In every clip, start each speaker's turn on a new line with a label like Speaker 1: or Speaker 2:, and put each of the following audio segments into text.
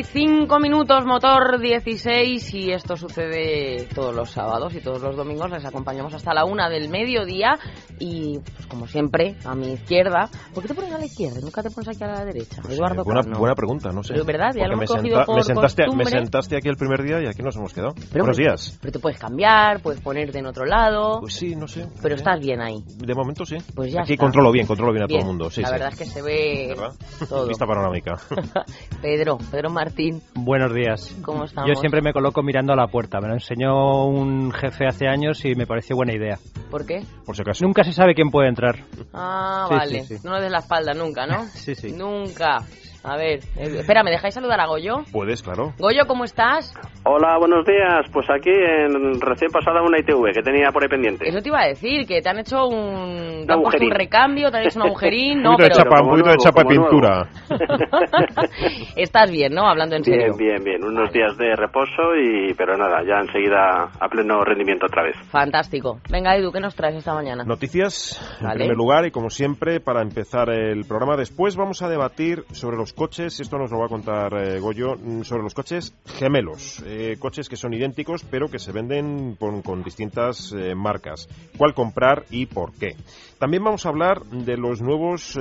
Speaker 1: y 5 minutos, motor 16 y esto sucede todos los sábados y todos los domingos. Les acompañamos hasta la una del mediodía y, pues, como siempre, a mi izquierda. ¿Por qué te pones a la izquierda? Nunca te pones aquí a la derecha.
Speaker 2: Pues,
Speaker 1: Eduardo
Speaker 2: eh, buena, buena pregunta, no sé.
Speaker 1: Pero, ¿verdad? Ya lo hemos
Speaker 2: me,
Speaker 1: cogido
Speaker 2: senta-
Speaker 1: por
Speaker 2: me sentaste, me
Speaker 1: costumbre.
Speaker 2: sentaste aquí el primer día y aquí nos hemos quedado.
Speaker 1: Pero,
Speaker 2: Buenos días.
Speaker 1: Pero te puedes cambiar, puedes ponerte en otro lado.
Speaker 2: Pues sí, no sé.
Speaker 1: pero estás bien ahí.
Speaker 2: De momento sí.
Speaker 1: Pues ya
Speaker 2: aquí
Speaker 1: está.
Speaker 2: controlo bien, controlo bien a
Speaker 1: Bien.
Speaker 2: todo el mundo. Sí,
Speaker 1: la
Speaker 2: sí.
Speaker 1: verdad es que se ve
Speaker 2: ¿Verdad?
Speaker 1: todo.
Speaker 2: Vista panorámica.
Speaker 1: Pedro, Pedro Martín,
Speaker 3: Buenos días.
Speaker 1: ¿cómo estamos?
Speaker 3: Yo siempre me coloco mirando a la puerta. Me lo enseñó un jefe hace años y me pareció buena idea.
Speaker 1: ¿Por qué?
Speaker 2: Por si acaso.
Speaker 3: Nunca se sabe quién puede entrar.
Speaker 1: Ah,
Speaker 3: Sí,
Speaker 1: vale.
Speaker 3: sí, sí.
Speaker 1: No le des la espalda nunca, ¿no?
Speaker 3: Sí, sí.
Speaker 1: Nunca. A ver, eh, espera, ¿me dejáis saludar a Goyo?
Speaker 2: Puedes, claro.
Speaker 1: Goyo, ¿cómo estás?
Speaker 4: Hola, buenos días. Pues aquí en recién pasada una ITV que tenía por ahí pendiente.
Speaker 1: Eso te iba a decir, que te han hecho un... Te han puesto un recambio, te han hecho un agujerín,
Speaker 2: un
Speaker 1: no,
Speaker 2: poquito de
Speaker 1: pero...
Speaker 2: chapa, un poquito de chapa pintura.
Speaker 1: Estás bien, ¿no? Hablando en serio.
Speaker 4: Bien, bien, bien. Unos días de reposo y pero nada, ya enseguida a pleno rendimiento otra vez.
Speaker 1: Fantástico. Venga, Edu, ¿qué nos traes esta mañana?
Speaker 2: Noticias, en
Speaker 1: Vale.
Speaker 2: primer lugar, y como siempre, para empezar el programa, después vamos a debatir sobre los coches, esto nos lo va a contar eh, Goyo, mm, sobre los coches gemelos, eh, coches que son idénticos, pero que se venden con, distintas eh, marcas. ¿Cuál comprar y por qué? También vamos a hablar de los nuevos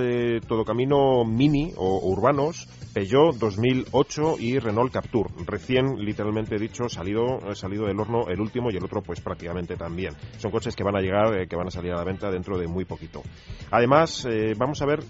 Speaker 2: Todocamino Mini o urbanos, Peugeot 2008 y Renault Captur, recién, literalmente dicho, salido, salido del horno el último y el otro pues prácticamente también. Son coches que van a llegar, que van a salir a la venta dentro de muy poquito. Además, vamos a ver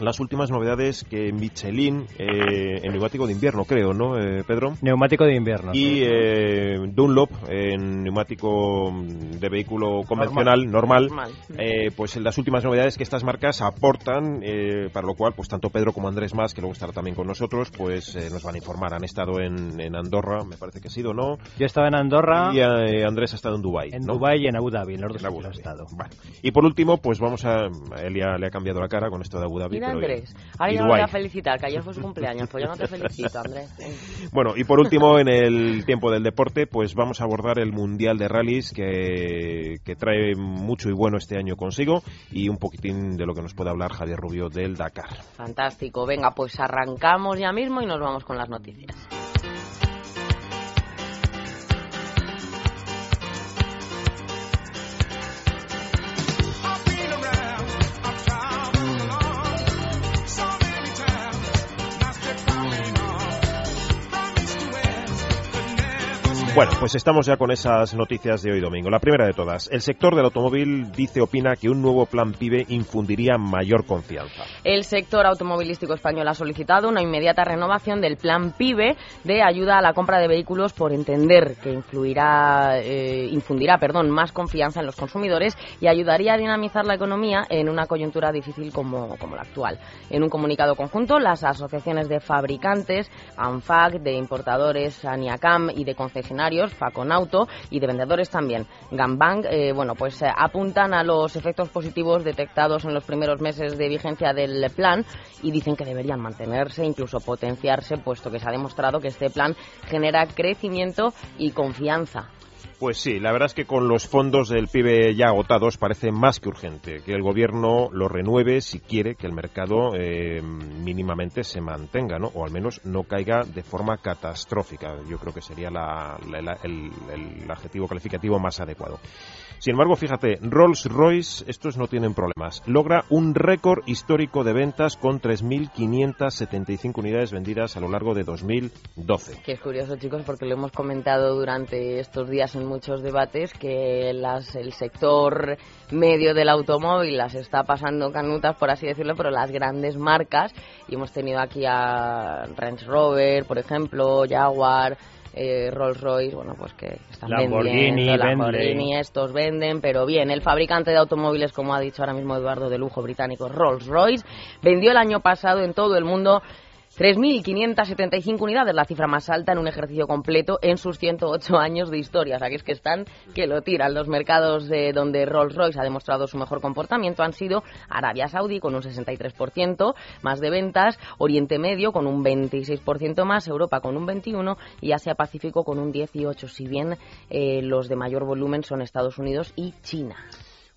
Speaker 2: las últimas novedades que Michelin, eh, en neumático de invierno creo, ¿no, eh, Pedro?
Speaker 3: Neumático de invierno.
Speaker 2: Y eh, Dunlop, en neumático de vehículo convencional, normal,
Speaker 1: Normal.
Speaker 2: eh, pues las últimas novedades que estas marcas aportan, eh, para lo cual, pues tanto Pedro como Andrés Más, que luego estará también con nosotros, pues eh, nos van a informar. Han estado en, en Andorra, me parece que ha sido, ¿no?
Speaker 3: Yo estaba en Andorra,
Speaker 2: Y eh, Andrés ha estado en Dubái.
Speaker 3: en
Speaker 2: ¿no?
Speaker 3: Dubái y en Abu Dhabi, en los dos
Speaker 2: En Abu
Speaker 3: sitios he
Speaker 2: Dhabi.
Speaker 3: estado.
Speaker 2: Vale. Y por último, pues vamos a... a Él ya le ha cambiado la cara con esto de Abu Dhabi.
Speaker 1: Mira,
Speaker 2: pero.
Speaker 1: Andrés. Ahora
Speaker 2: Y
Speaker 1: ya no voy a felicitar, que ayer fue su cumpleaños. Pues yo no te felicito, Andrés.
Speaker 2: Bueno, y por último, en el tiempo del deporte, pues vamos a abordar el Mundial de Rallys que, que trae mucho y bueno este año consigo y un poquitín de lo que nos puede hablar Javier Rubio del Dakar.
Speaker 1: Fantástico. Venga, pues arrancamos ya mismo y nos vamos con las noticias.
Speaker 2: Bueno, pues estamos ya con esas noticias de hoy domingo. La primera de todas, el sector del automóvil dice, opina que un nuevo plan PIBE infundiría mayor confianza.
Speaker 1: El sector automovilístico español ha solicitado una inmediata renovación del plan PIBE de ayuda a la compra de vehículos por entender que influirá, eh, infundirá perdón, más confianza en los consumidores y ayudaría a dinamizar la economía en una coyuntura difícil como, como la actual. En un comunicado conjunto, las asociaciones de fabricantes, ANFAC, de importadores, ANIACAM y de concesionarios, Faconauto y de vendedores también, Gambang, eh, bueno, pues eh, apuntan a los efectos positivos detectados en los primeros meses de vigencia del plan y dicen que deberían mantenerse, incluso potenciarse, puesto que se ha demostrado que este plan genera crecimiento y confianza.
Speaker 2: Pues sí, la verdad es que con los fondos del PIB ya agotados parece más que urgente que el gobierno lo renueve si quiere que el mercado eh, mínimamente se mantenga, ¿no? O al menos no caiga de forma catastrófica. Yo creo que sería la- la- el, el adjetivo calificativo más adecuado. Sin embargo, fíjate, Rolls-Royce, estos no tienen problemas. Logra un récord histórico de ventas con 3.575 unidades vendidas a lo largo de 2012.
Speaker 1: Que es curioso, chicos, porque lo hemos comentado durante estos días en muchos debates que las, el sector medio del automóvil las está pasando canutas, por así decirlo, pero las grandes marcas, y hemos tenido aquí a Range Rover, por ejemplo, Jaguar, eh, Rolls Royce, bueno, pues que están
Speaker 3: Lamborghini,
Speaker 1: vendiendo. Lamborghini, estos venden, pero bien, el fabricante de automóviles, como ha dicho ahora mismo Eduardo de lujo británico, Rolls Royce, vendió el año pasado en todo el mundo 3.575 unidades, la cifra más alta en un ejercicio completo en sus 108 años de historia. O sea, que es que están que lo tiran. Los mercados de donde Rolls-Royce ha demostrado su mejor comportamiento han sido Arabia Saudí con un 63% más de ventas, Oriente Medio con un 26% más, Europa con un 21% y Asia Pacífico con un 18%, si bien eh, los de mayor volumen son Estados Unidos y China.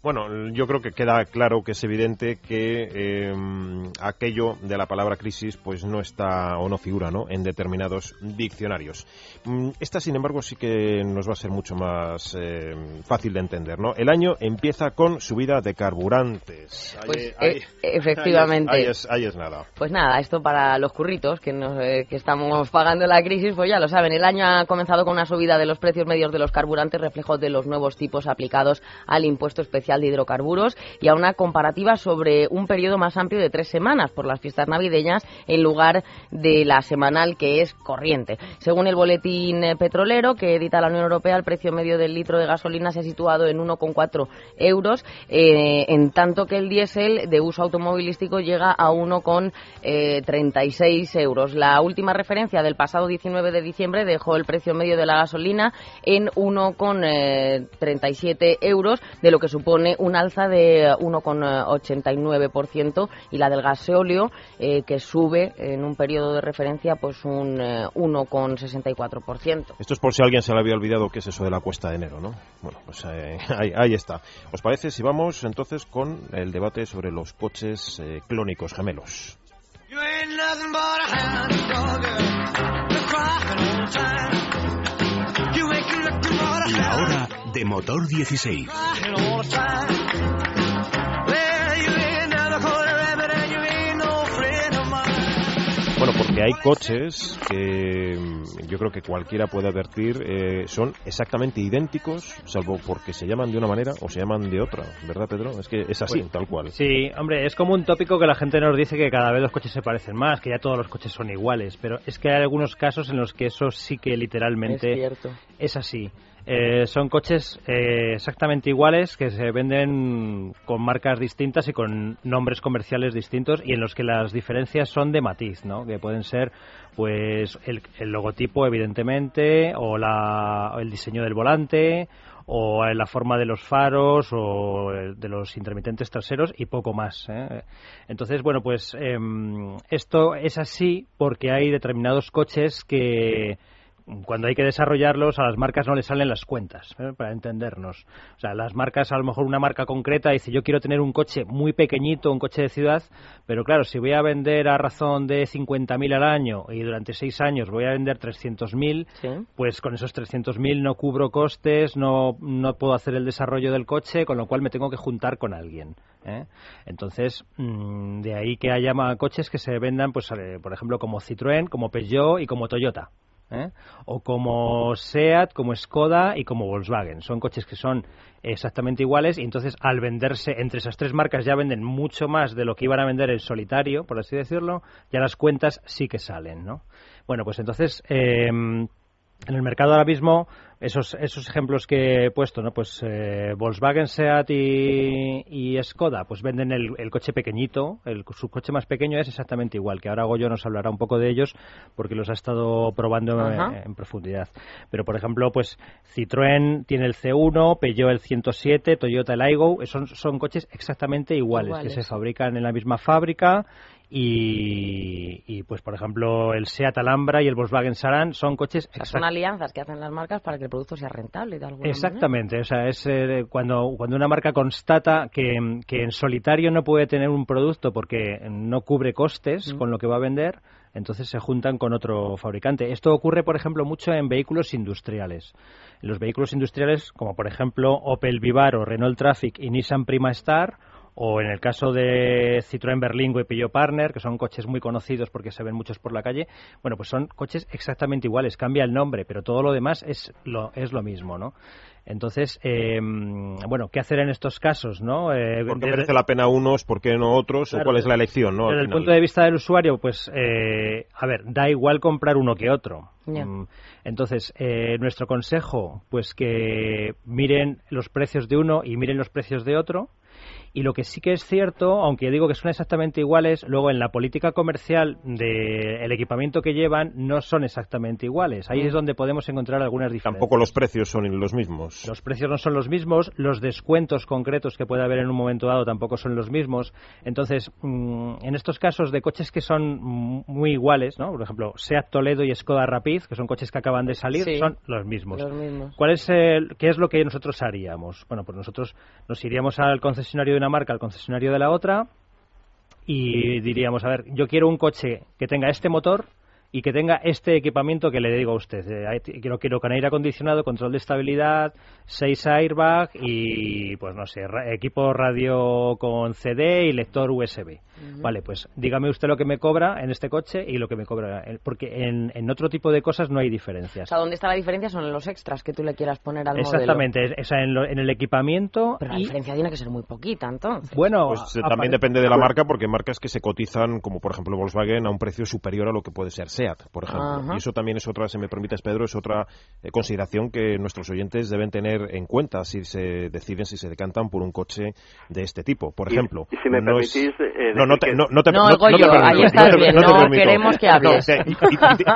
Speaker 2: Bueno, yo creo que queda claro que es evidente que em, aquello de la palabra crisis pues no está o no figura ¿no? en determinados diccionarios. Mm, esta, sin embargo, sí que nos va a ser mucho más em, fácil de entender. ¿no? El año empieza con subida de carburantes.
Speaker 1: Pues, eh, efectivamente.
Speaker 2: Ahí es, ahí, es, nada.
Speaker 1: Pues nada, esto para los curritos que, nos, eh, que estamos pagando la crisis, pues ya lo saben. El año ha comenzado con una subida de los precios medios de los carburantes, reflejo de los nuevos tipos aplicados al impuesto especial de Hidrocarburos y a una comparativa sobre un periodo más amplio de tres semanas por las fiestas navideñas en lugar de la semanal que es corriente. Según el boletín eh, petrolero que edita la Unión Europea, el precio medio del litro de gasolina se ha situado en 1,4 euros, eh, en tanto que el diésel de uso automovilístico llega a 1,36 eh, euros. La última referencia del pasado 19 de diciembre dejó el precio medio de la gasolina en 1,37 euros, de lo que supone un alza de 1,89% y la del gasóleo eh, que sube en un periodo de referencia pues un 1,64%. Eh,
Speaker 2: Esto es por si alguien se le había olvidado qué es eso de la cuesta de enero, ¿no? Bueno, pues eh, ahí, está. ¿Os parece si vamos entonces con el debate sobre los coches clónicos gemelos?
Speaker 5: La hora de motor 16.
Speaker 2: Porque hay coches que mm, yo creo que cualquiera puede advertir eh, son exactamente idénticos, salvo porque se llaman de una manera o se llaman de otra, ¿verdad, Pedro? Es que es así, tal cual.
Speaker 3: Sí, hombre, es como un tópico que la gente nos dice que cada vez los coches se parecen más, que ya todos los coches son iguales, pero es que hay algunos casos en los que eso sí que literalmente es así. Eh, son coches eh, exactamente iguales que se venden con marcas distintas y con nombres comerciales distintos y en los que las diferencias son de matiz, ¿no? Que pueden ser, pues, el, logotipo, evidentemente, o, la, el diseño del volante, o la forma de los faros o de los intermitentes traseros y poco más. ¿eh? Entonces, bueno, pues em, esto es así porque hay determinados coches que cuando hay que desarrollarlos a las marcas no les salen las cuentas, ¿eh? para entendernos. O sea, las marcas, a lo mejor una marca concreta dice yo quiero tener un coche muy pequeñito, un coche de ciudad, pero claro, si voy a vender a razón de 50.000 al año y durante seis años voy a vender 300.000, pues con esos 300.000 no cubro costes, no, no puedo hacer el desarrollo del coche, con lo cual me tengo que juntar con alguien. ¿eh? Entonces, mm, de ahí que haya coches que se vendan, pues, eh, por ejemplo, como Citroën, como Peugeot y como Toyota. ¿Eh? o como SEAT, como Skoda y como Volkswagen. Son coches que son exactamente iguales y entonces al venderse entre esas tres marcas ya venden mucho más de lo que iban a vender en solitario, por así decirlo, ya las cuentas sí que salen, ¿no? Bueno, pues entonces eh, en el mercado ahora mismo esos, esos ejemplos que he puesto, ¿no? Pues eh, Volkswagen, Seat y, y, Skoda, pues venden el, coche pequeñito, el, su coche más pequeño es exactamente igual, que ahora Goyo nos hablará un poco de ellos porque los ha estado probando en, profundidad. Pero, por ejemplo, pues Citroën tiene el C1, Peugeot el 107, Toyota el Aygo, son, son coches exactamente iguales, que se fabrican en la misma fábrica y, pues por ejemplo el Seat Alhambra y el Volkswagen Saran son coches
Speaker 1: son alianzas que hacen las marcas para que el producto sea rentable de alguna
Speaker 3: exactamente o sea es eh, cuando cuando una marca constata que, en solitario no puede tener un producto porque no cubre costes mm. con lo que va a vender entonces se juntan con otro fabricante. Esto ocurre, por ejemplo, mucho en vehículos industriales. En los vehículos industriales, como por ejemplo Opel Vivaro, Renault Traffic y Nissan Prima Star, o en el caso de Citroën Berlingo y Peugeot Partner, que son coches muy conocidos porque se ven muchos por la calle, bueno, pues son coches exactamente iguales, cambia el nombre, pero todo lo demás es lo, es lo mismo, ¿no? Entonces, eh, bueno, ¿qué hacer en estos casos, no?
Speaker 2: Eh, ¿Por qué merece la pena unos, por qué no otros? ¿O cuál es la elección, no?
Speaker 3: Desde el punto de vista del usuario, pues, eh, a ver, da igual comprar uno que otro. Mm, entonces, eh, nuestro consejo, pues que miren los precios de uno y miren los precios de otro Y lo que sí que es cierto, aunque digo que son exactamente iguales, luego en la política comercial del equipamiento que llevan no son exactamente iguales. Ahí es donde podemos encontrar algunas diferencias.
Speaker 2: Tampoco los precios son los mismos.
Speaker 3: Los precios no son los mismos, los descuentos concretos que puede haber en un momento dado tampoco son los mismos. Entonces, mm, en estos casos de coches que son muy iguales, ¿no? por ejemplo, Seat Toledo y Skoda Rapid, que son coches que acaban de salir, son los mismos. ¿Cuál es el, ¿Qué es lo que nosotros haríamos? Bueno, pues nosotros nos iríamos al concesionario de una marca al concesionario de la otra y diríamos, a ver, yo quiero un coche que tenga este motor y que tenga este equipamiento que le digo a usted. Eh, quiero, quiero con aire acondicionado, control de estabilidad, 6 airbag y, pues no sé, equipo radio con CD y lector USB. Vale, pues dígame usted lo que me cobra en este coche y lo que me cobra. Porque en, en otro tipo de cosas no hay diferencias.
Speaker 1: O sea, ¿dónde está la diferencia? Son en los extras que tú le quieras poner al
Speaker 3: Exactamente,
Speaker 1: modelo.
Speaker 3: Exactamente, en, el equipamiento.
Speaker 1: Pero la diferencia tiene que ser muy poquita, entonces.
Speaker 2: Bueno, pues eh, también depende de la marca, porque marcas que se cotizan, como por ejemplo Volkswagen, a un precio superior a lo que puede ser SEAT, por ejemplo. Y eso también es otra, si me permites, Pedro, es otra eh, consideración que nuestros oyentes deben tener en cuenta si se deciden, si se decantan por un coche de este tipo. Por ejemplo.
Speaker 4: Y, si me permitís.
Speaker 2: no, no, te, no, no, te,
Speaker 1: no, ahí estás bien, no, queremos que hables.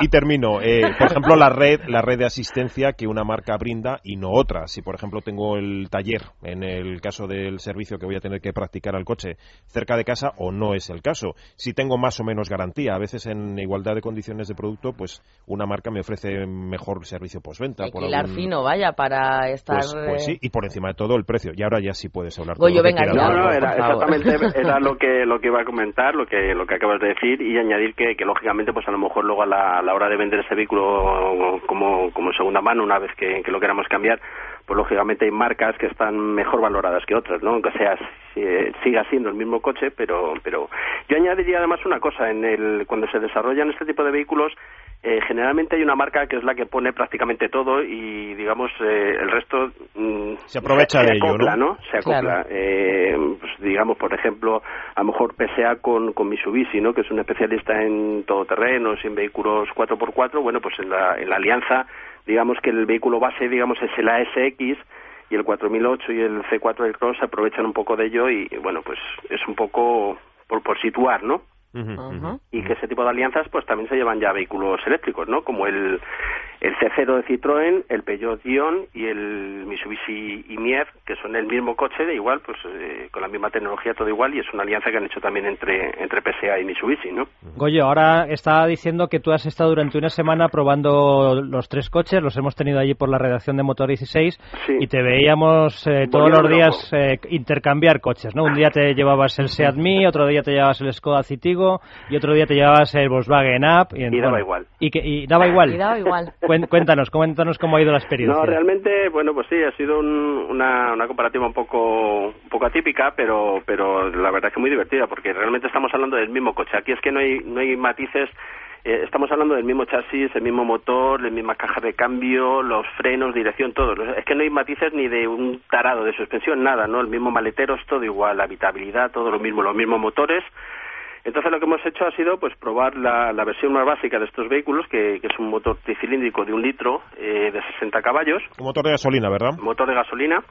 Speaker 2: y, termino. Eh, por ejemplo, la red, la red de asistencia que una marca brinda y no otra. Si, por ejemplo, tengo el taller, en el caso del servicio que voy a tener que practicar al coche, cerca de casa o no es el caso. Si tengo más o menos garantía. A veces en igualdad de condiciones de producto, pues una marca me ofrece mejor servicio postventa.
Speaker 1: Por algún... fino, vaya, para estar...
Speaker 2: Pues, pues, sí, y por encima de todo el precio. Y ahora ya sí puedes hablar.
Speaker 1: Goyo, venga,
Speaker 4: no, no, era, exactamente era lo que, lo que iba a comentar, lo que, lo que acabas de decir, y añadir que, que lógicamente, pues a lo mejor luego a la, la hora de vender ese vehículo como, como segunda mano, una vez que, que lo queramos cambiar, pues lógicamente hay marcas que están mejor valoradas que otras, ¿no? Aunque sea siga siendo el mismo coche, pero pero yo añadiría además una cosa en el cuando se desarrollan este tipo de vehículos eh, generalmente hay una marca que es la que pone prácticamente todo y digamos eh, el resto
Speaker 2: mm, se aprovecha de
Speaker 4: ello,
Speaker 2: ¿no?
Speaker 4: Se acopla. Eh, pues, digamos, por ejemplo, a lo mejor PSA con, con Mitsubishi, ¿no? Que es un especialista en todoterrenos y en vehículos 4x4. Bueno, pues en la, en la alianza, digamos que el vehículo base, digamos, es el ASX y el 4008 y el C4 del Cross aprovechan un poco de ello y, bueno, pues es un poco por, por situar, ¿no? Y que ese tipo de alianzas pues también se llevan ya vehículos eléctricos, ¿no? Como el, el C0 de Citroën, el Peugeot Dion y el Mitsubishi IMIER, que son el mismo coche, de igual, pues eh, con la misma tecnología, todo igual, y es una alianza que han hecho también entre, entre PSA y Mitsubishi, ¿no?
Speaker 3: Goyo, ahora está diciendo que tú has estado durante una semana probando los tres coches, los hemos tenido allí por la redacción de Motor 16, y te veíamos eh, todos los días eh, intercambiar coches, ¿no? Un día te llevabas el Seat Mii, otro día te llevabas el Skoda Citigo, y otro día te llevabas el Volkswagen Up.
Speaker 4: Y, daba igual.
Speaker 3: Y, que, y daba igual.
Speaker 1: Y daba igual.
Speaker 3: Cuéntanos, cuéntanos cómo ha ido la experiencia.
Speaker 4: No, realmente, bueno, pues sí, ha sido una, una comparativa un poco, un poco atípica, pero, pero la verdad es que muy divertida, porque realmente estamos hablando del mismo coche. Aquí es que no hay, no hay matices eh, estamos hablando del mismo chasis, el mismo motor, la misma caja de cambio, los frenos, dirección, todo. Es que no hay matices ni de un tarado de suspensión, nada, ¿no? El mismo maletero es todo igual, la habitabilidad, todo lo mismo, los mismos motores, entonces lo que hemos hecho ha sido pues probar la, la versión más básica de estos vehículos, que, que es un motor tricilíndrico de un litro eh, de 60 caballos.
Speaker 2: Un motor de gasolina, ¿verdad?
Speaker 4: Motor de gasolina.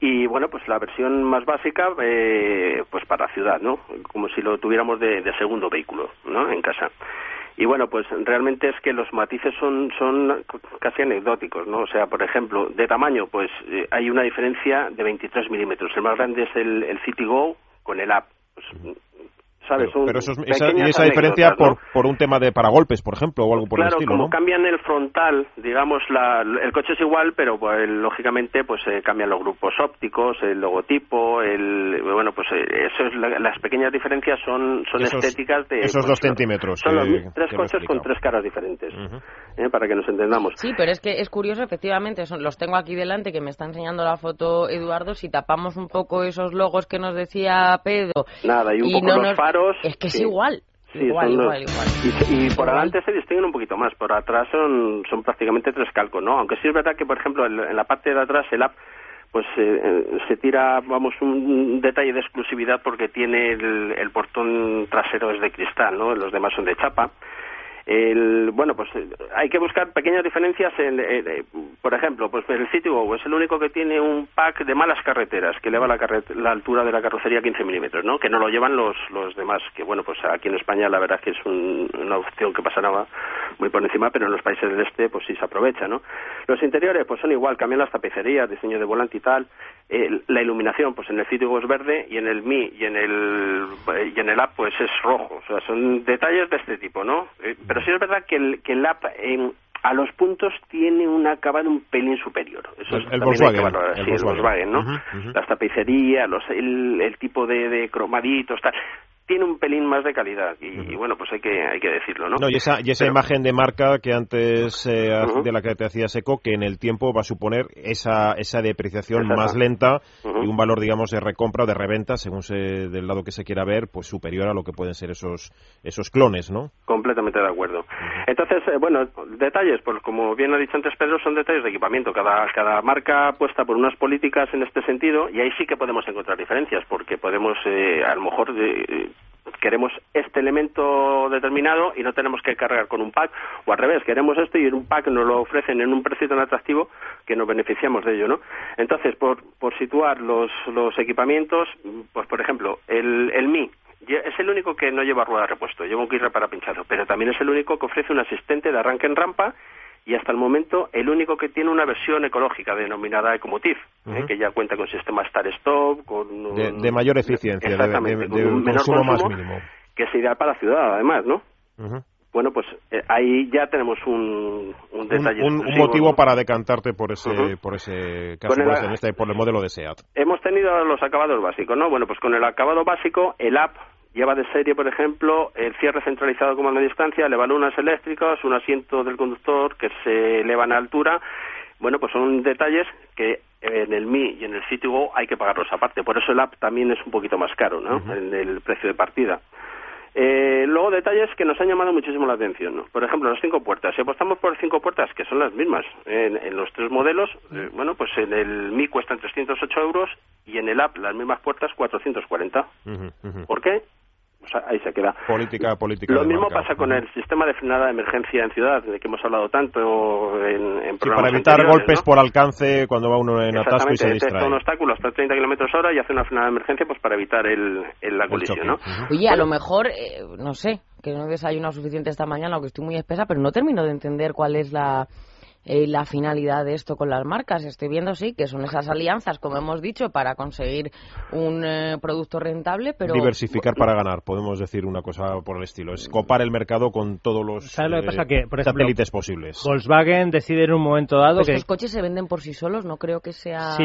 Speaker 4: Y bueno, pues la versión más básica, eh, pues para ciudad, ¿no? Como si lo tuviéramos de, de segundo vehículo, ¿no? En casa. Y bueno, pues realmente es que los matices son, son casi anecdóticos, ¿no? O sea, por ejemplo, de tamaño, pues eh, hay una diferencia de 23 milímetros. El más grande es el, el City Go con el App. Pues,
Speaker 2: pero, eso esa, y esa diferencia por, por un tema de paragolpes, por ejemplo, o algo por
Speaker 4: el
Speaker 2: estilo,
Speaker 4: como cambian el frontal, digamos, la, el coche es igual, pero pues, lógicamente pues eh, cambian los grupos ópticos, el logotipo, el bueno, pues eh, eso es las pequeñas diferencias son son estéticas de
Speaker 2: esos dos centímetros.
Speaker 4: Son los tres coches con tres caras diferentes, eh, para que nos entendamos.
Speaker 1: Sí, pero es que es curioso, efectivamente, son, los tengo aquí delante que me está enseñando la foto Eduardo. Si tapamos un poco esos logos que nos decía Pedro,
Speaker 4: nada, y un poco los faros
Speaker 1: es que es igual. igual, igual,
Speaker 4: Y, por adelante se distinguen un poquito más, por atrás son, son prácticamente tres calcos, ¿no? Aunque sí es verdad que, por ejemplo, en, la parte de atrás el app pues eh, eh, se tira, vamos, un detalle de exclusividad porque tiene el, portón trasero es de cristal, ¿no? Los demás son de chapa. El, bueno, pues eh, hay que buscar pequeñas diferencias. En, eh, por ejemplo, pues el Citigo es el único que tiene un pack de malas carreteras que eleva la, la altura de la carrocería a 15 milímetros, ¿no? Que no lo llevan los, los demás. Que bueno, pues aquí en España la verdad es que es una opción que pasará muy por encima, pero en los países del este pues sí se aprovecha, ¿no? Los interiores pues son igual, cambian las tapicerías, diseño de volante y tal. la iluminación, pues en el Citigo es verde y en el Mi y en el y en el App pues es rojo. O sea, son detalles de este tipo, ¿no? pero pero sí es verdad que el, que el app a los puntos tiene un acabado un pelín superior.
Speaker 2: Eso el, el Volkswagen,
Speaker 4: el, sí, Volkswagen, ¿no? Las tapicerías, los, el, el tipo de, de cromaditos, tal tiene un pelín más de calidad y, bueno pues hay que hay que decirlo no,
Speaker 2: no y esa y esa imagen de marca que antes eh, de la que te hacía seco que en el tiempo va a suponer esa esa depreciación más lenta y un valor digamos de recompra o de reventa según se, del lado que se quiera ver pues superior a lo que pueden ser esos esos clones no
Speaker 4: completamente de acuerdo entonces eh, bueno detalles pues como bien ha dicho antes Pedro son detalles de equipamiento cada cada marca apuesta por unas políticas en este sentido y ahí sí que podemos encontrar diferencias porque podemos eh, a lo mejor de, queremos este elemento determinado y no tenemos que cargar con un pack, o al revés, queremos esto y en un pack nos lo ofrecen en un precio tan atractivo que nos beneficiamos de ello, ¿no? Entonces, por, por situar los, los equipamientos, pues por ejemplo, el, el Mi, es el único que no lleva rueda de repuesto, lleva un guirre para pinchado, pero también es el único que ofrece un asistente de arranque en rampa y hasta el momento el único que tiene una versión ecológica denominada Ecomotive, ¿eh? que ya cuenta con sistema Start-Stop, con
Speaker 2: de, mayor eficiencia, de, un consumo más mínimo.
Speaker 4: Que es ideal para la ciudad, además, ¿no? Bueno, pues eh, ahí ya tenemos un, un detalle.
Speaker 2: Un, motivo para decantarte por ese, por ese caso, en este, por el modelo de SEAT.
Speaker 4: Hemos tenido los acabados básicos, ¿no? Bueno, pues con el acabado básico, el app Lleva de serie, por ejemplo, el cierre centralizado como a distancia, elevalunas eléctricas, un asiento del conductor que se elevan a altura. Bueno, pues son detalles que en el Mi y en el Citigo hay que pagarlos aparte. Por eso el app también es un poquito más caro, ¿no? En el precio de partida. Eh, luego detalles que nos han llamado muchísimo la atención. ¿no? Por ejemplo, las cinco puertas. Si apostamos por cinco puertas, que son las mismas en, los tres modelos, eh, bueno, pues en el Mi cuestan 308 euros y en el App las mismas puertas 440. ¿Por qué? Ahí se queda.
Speaker 2: Política, política.
Speaker 4: Lo mismo pasa con el sistema de frenada de emergencia en ciudad, de que hemos hablado tanto en, en sí,
Speaker 2: para evitar golpes por alcance cuando va uno en atasco y se distrae.
Speaker 4: un obstáculo hasta 30 kilómetros hora y hace una frenada de emergencia pues para evitar el, la colisión, ¿no?
Speaker 1: Oye, a lo mejor, eh, no sé, que no he desayunado suficiente esta mañana o que estoy muy espesa, pero no termino de entender cuál es la eh, la finalidad de esto con las marcas. Estoy viendo, sí, que son esas alianzas, como hemos dicho, para conseguir un eh, producto rentable, pero...
Speaker 2: Diversificar para ganar, podemos decir una cosa por el estilo. Es copar el mercado con todos los satélites posibles.
Speaker 3: Volkswagen decide en un momento dado
Speaker 1: que... Estos coches se venden por sí solos, no creo que sea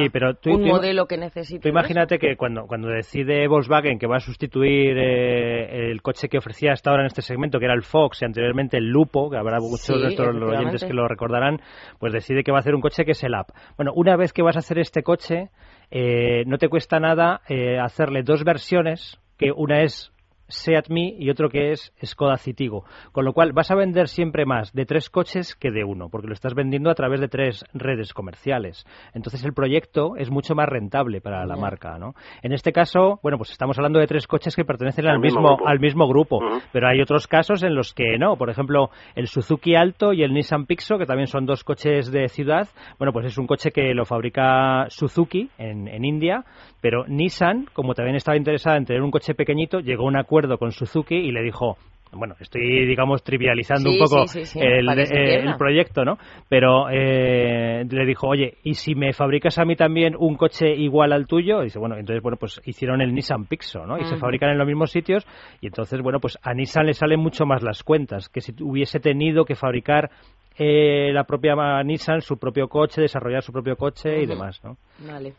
Speaker 1: un modelo que necesite.
Speaker 3: imagínate que cuando, cuando decide Volkswagen que va a sustituir eh, el coche que ofrecía hasta ahora en este segmento, que era el Fox y anteriormente el Lupo, que habrá muchos de estos oyentes que lo recordarán, pues decide que va a hacer un coche que es el app. Bueno, una vez que vas a hacer este coche, eh, no te cuesta nada eh, hacerle dos versiones, que una es Seat Me y otro que es Skoda Citigo. Con lo cual vas a vender siempre más de tres coches que de uno, porque lo estás vendiendo a través de tres redes comerciales. Entonces el proyecto es mucho más rentable para la marca, ¿no? En este caso, bueno, pues estamos hablando de tres coches que pertenecen al, mismo, al mismo grupo, pero hay otros casos en los que no. Por ejemplo, el Suzuki Alto y el Nissan Pixo, que también son dos coches de ciudad. Bueno, pues es un coche que lo fabrica Suzuki en, en India, pero Nissan, como también estaba interesada en tener un coche pequeñito, llegó a un acuerdo con Suzuki y le dijo, bueno, estoy, digamos, trivializando un poco el, proyecto, ¿no? Pero eh, le dijo, oye, ¿y si me fabricas a mí también un coche igual al tuyo? Y dice, bueno, entonces, bueno, pues hicieron el Nissan Pixo, ¿no? Y se fabrican en los mismos sitios y entonces, bueno, pues a Nissan le salen mucho más las cuentas que si hubiese tenido que fabricar eh, la propia Nissan su propio coche, desarrollar su propio coche y demás, ¿no?
Speaker 1: Vale.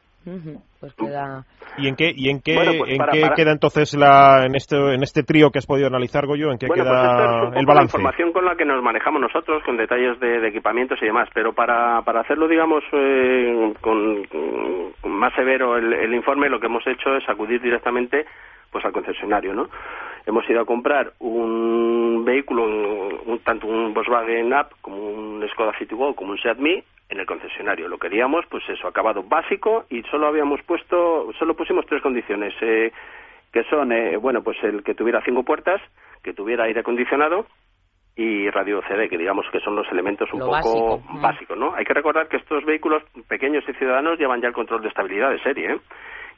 Speaker 1: Pues queda...
Speaker 2: ¿Y en qué, y en qué, pues en qué queda entonces la, en, este, en este trío que has podido analizar, Goyo? ¿En qué queda pues el balance? La
Speaker 4: información con la que nos manejamos nosotros, con detalles de, equipamientos y demás, pero para, para hacerlo, digamos, eh, con, más severo el, el informe, lo que hemos hecho es acudir directamente pues al concesionario, ¿no? Hemos ido a comprar un vehículo, un, tanto un Volkswagen Up como un Skoda Citigo como un Seat Mii, en el concesionario. Lo queríamos, pues eso, acabado básico y solo habíamos puesto, solo pusimos tres condiciones, eh, que son, eh, bueno, pues el que tuviera cinco puertas, que tuviera aire acondicionado y radio CD, que digamos que son los elementos un poco básicos, ¿no? Hay que recordar que estos vehículos pequeños y ciudadanos llevan ya el control de estabilidad de serie, ¿eh?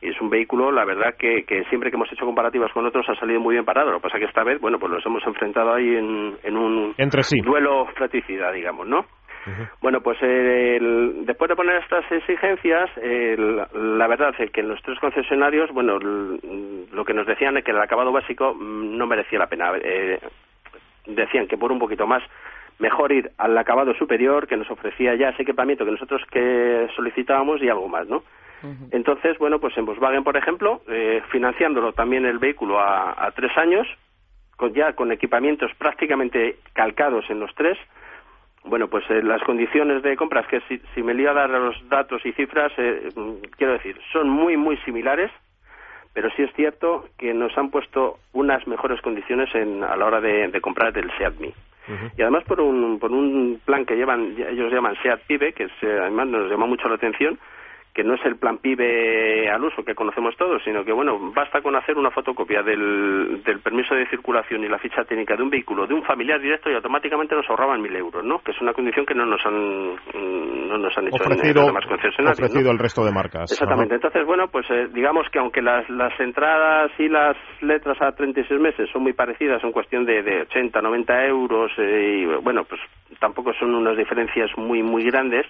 Speaker 4: Y es un vehículo, la verdad, que, que siempre que hemos hecho comparativas con otros ha salido muy bien parado. Lo que pasa que esta vez, bueno, pues los hemos enfrentado ahí en, en un
Speaker 2: Entre sí.
Speaker 4: duelo fratricida, digamos, ¿no? Bueno, pues después de poner estas exigencias, la verdad es que en los tres concesionarios, bueno, lo que nos decían es que el acabado básico mm, no merecía la pena. Eh, decían que por un poquito más mejor ir al acabado superior que nos ofrecía ya ese equipamiento que nosotros que solicitábamos y algo más, ¿no? Entonces, bueno, pues en Volkswagen, por ejemplo, eh, financiándolo también el vehículo a, tres años, con, ya con equipamientos prácticamente calcados en los tres, bueno, pues eh, las condiciones de compras, que si, si me lío a dar los datos y cifras, eh, quiero decir, son muy, muy similares, pero sí es cierto que nos han puesto unas mejores condiciones en, a la hora de, comprar el SEAT Mi. Y además por un, por un plan que llevan, ellos llaman SEAT PIBE, que además nos llama mucho la atención, que no es el plan PIBE al uso que conocemos todos, sino que, bueno, basta con hacer una fotocopia del, del permiso de circulación y la ficha técnica de un vehículo de un familiar directo y automáticamente nos ahorraban mil euros, ¿no? Que es una condición que no nos han, no nos han hecho
Speaker 2: ofrecido, en, demás concesionarios. Ofrecido el resto de marcas.
Speaker 4: Exactamente. Entonces, bueno, pues eh, digamos que aunque las, las entradas y las letras a 36 meses son muy parecidas, son cuestión de, de 80, 90 euros, eh, y bueno, pues tampoco son unas diferencias muy, muy grandes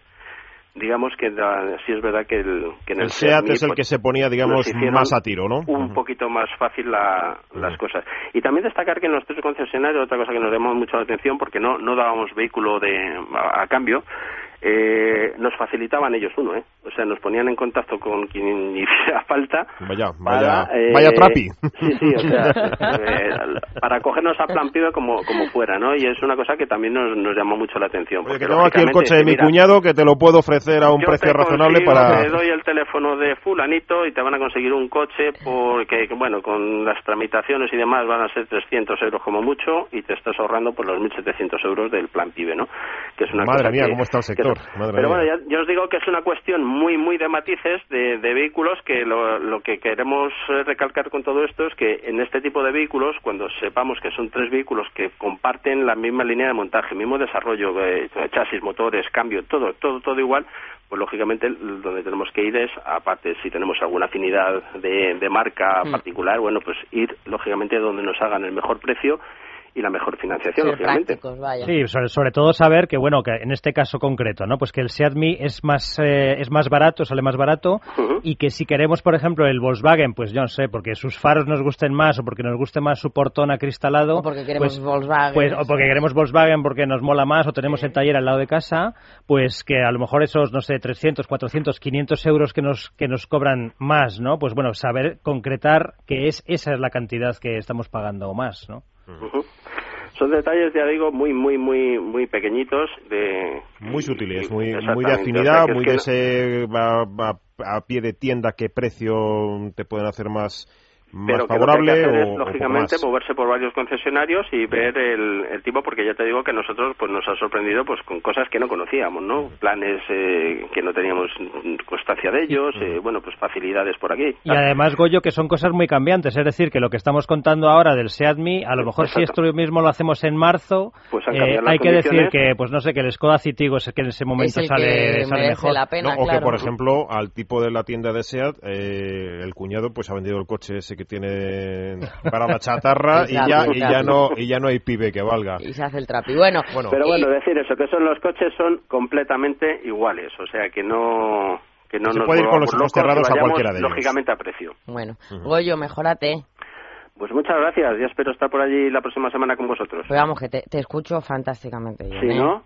Speaker 4: digamos que sí es verdad que, el, que
Speaker 2: en el, SEAT es el que se ponía, digamos, más a tiro, ¿no?
Speaker 4: Un poquito más fácil las cosas. Y también destacar que en los tres concesionarios, otra cosa que nos llamó mucho la atención, porque no, no dábamos vehículo de, a cambio, eh, nos facilitaban ellos uno, ¿eh? O sea, nos ponían en contacto con quien hiciera falta.
Speaker 2: Vaya, vaya, eh, vaya trapi.
Speaker 4: Sí, sí, o sea, eh, para cogernos a plan pibe como, como fuera, ¿no? Y es una cosa que también nos, nos llamó mucho la atención.
Speaker 2: Porque tengo aquí el coche de mi cuñado que te lo puedo ofrecer a un precio razonable para...
Speaker 4: Te doy el teléfono de fulanito y te van a conseguir un coche porque, bueno, con las tramitaciones y demás van a ser 300 euros como mucho y te estás ahorrando por los 1.700 euros del plan pibe, ¿no?
Speaker 2: Que es una Madre mía, cómo está el sector.
Speaker 4: Pero bueno, ya, os digo que es una cuestión muy, muy de matices de, vehículos que lo, que queremos eh, recalcar con todo esto es que en este tipo de vehículos, cuando sepamos que son tres vehículos que comparten la misma línea de montaje, mismo desarrollo, eh, chasis, motores, cambio, todo, todo, todo igual, pues lógicamente donde tenemos que ir es, aparte si tenemos alguna afinidad de, marca mm. particular, bueno, pues ir lógicamente donde nos hagan el mejor precio y la mejor financiación, lógicamente.
Speaker 3: Sí, sobre, todo saber que, bueno, que en este caso concreto, ¿no? Pues que el Seat es más, eh, es más barato, sale más barato, y que si queremos, por ejemplo, el Volkswagen, pues yo no sé, porque sus faros nos gusten más, o porque nos guste más su portón acristalado.
Speaker 1: O porque queremos
Speaker 3: pues,
Speaker 1: Volkswagen.
Speaker 3: Pues, o porque queremos Volkswagen porque nos mola más, o tenemos el taller al lado de casa, pues que a lo mejor esos, no sé, 300, 400, 500 euros que nos, que nos cobran más, ¿no? Pues bueno, saber concretar que es, esa es la cantidad que estamos pagando o más, ¿no?
Speaker 4: Son detalles, ya digo, muy, muy, muy, muy pequeñitos. de
Speaker 2: Muy sutiles, muy, muy de afinidad, muy de ese a, pie de tienda qué precio te pueden hacer más
Speaker 4: pero
Speaker 2: favorable
Speaker 4: que que es, lógicamente moverse por varios concesionarios y ver el, tipo porque ya te digo que nosotros pues nos ha sorprendido pues con cosas que no conocíamos no planes eh, que no teníamos constancia de ellos eh, bueno pues facilidades por aquí.
Speaker 3: Y además Goyo que son cosas muy cambiantes. Es decir que lo que estamos contando ahora del Seadmi a lo mejor si esto mismo lo hacemos en marzo pues eh, hay que decir que pues no sé que el Skoda Citigo es el que en ese momento sale, mejor.
Speaker 1: la pena,
Speaker 2: o que por ejemplo al tipo de la tienda de Seat el cuñado pues ha vendido el coche ese que tiene para la chatarra y, ya, y ya no y ya no hay pibe que valga.
Speaker 1: Y se hace el trapi. Bueno,
Speaker 4: pero bueno, decir eso, que son los coches son completamente iguales, o sea que no que no
Speaker 2: se
Speaker 4: nos
Speaker 2: puede ir con los ojos cerrados a cualquiera de
Speaker 4: ellos. Lógicamente a precio.
Speaker 1: Bueno, Goyo, mejórate.
Speaker 4: Pues muchas gracias, ya espero estar por allí la próxima semana con vosotros.
Speaker 1: Pues vamos, que te, escucho fantásticamente.
Speaker 4: sí,
Speaker 1: ¿eh?
Speaker 4: ¿no?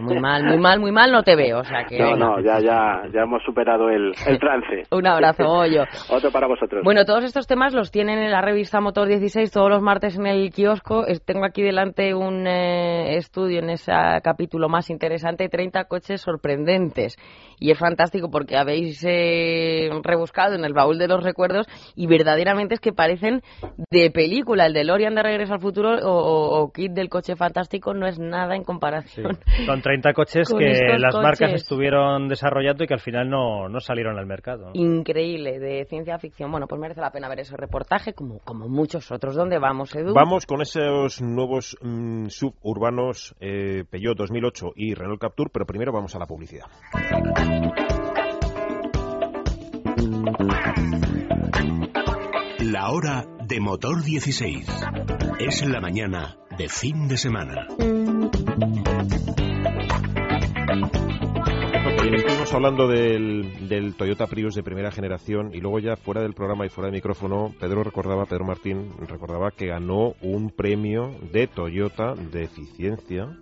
Speaker 1: Muy mal, muy mal, muy mal no te veo, o sea que...
Speaker 4: No, no, ya, ya, ya hemos superado el, el trance.
Speaker 1: Un abrazo, Goyo.
Speaker 4: Otro para vosotros.
Speaker 1: Bueno, todos estos temas los tienen en la revista Motor 16 todos los martes en el kiosco. Tengo aquí delante un eh, estudio en ese capítulo más interesante, 30 coches sorprendentes. Y es fantástico porque habéis eh, rebuscado en el baúl de los recuerdos y verdaderamente es que parecen de película. El de Lorian de Regreso al Futuro o, Kit del Coche Fantástico no es nada en comparación
Speaker 3: Son 30 coches que las marcas estuvieron desarrollando y que al final no, no salieron al mercado.
Speaker 1: Increíble, de ciencia ficción. Bueno, pues merece la pena ver ese reportaje, como, como muchos otros. ¿Dónde vamos, Edu?
Speaker 2: Vamos con esos nuevos mm, suburbanos eh, Peugeot 2008 y Renault Captur, pero primero vamos a la publicidad.
Speaker 5: La hora de motor 16. Es la mañana de fin de semana.
Speaker 2: Estuvimos hablando del, del, Toyota Prius de primera generación y luego ya fuera del programa y fuera del micrófono, Pedro recordaba, Pedro Martín recordaba que ganó un premio de Toyota de eficiencia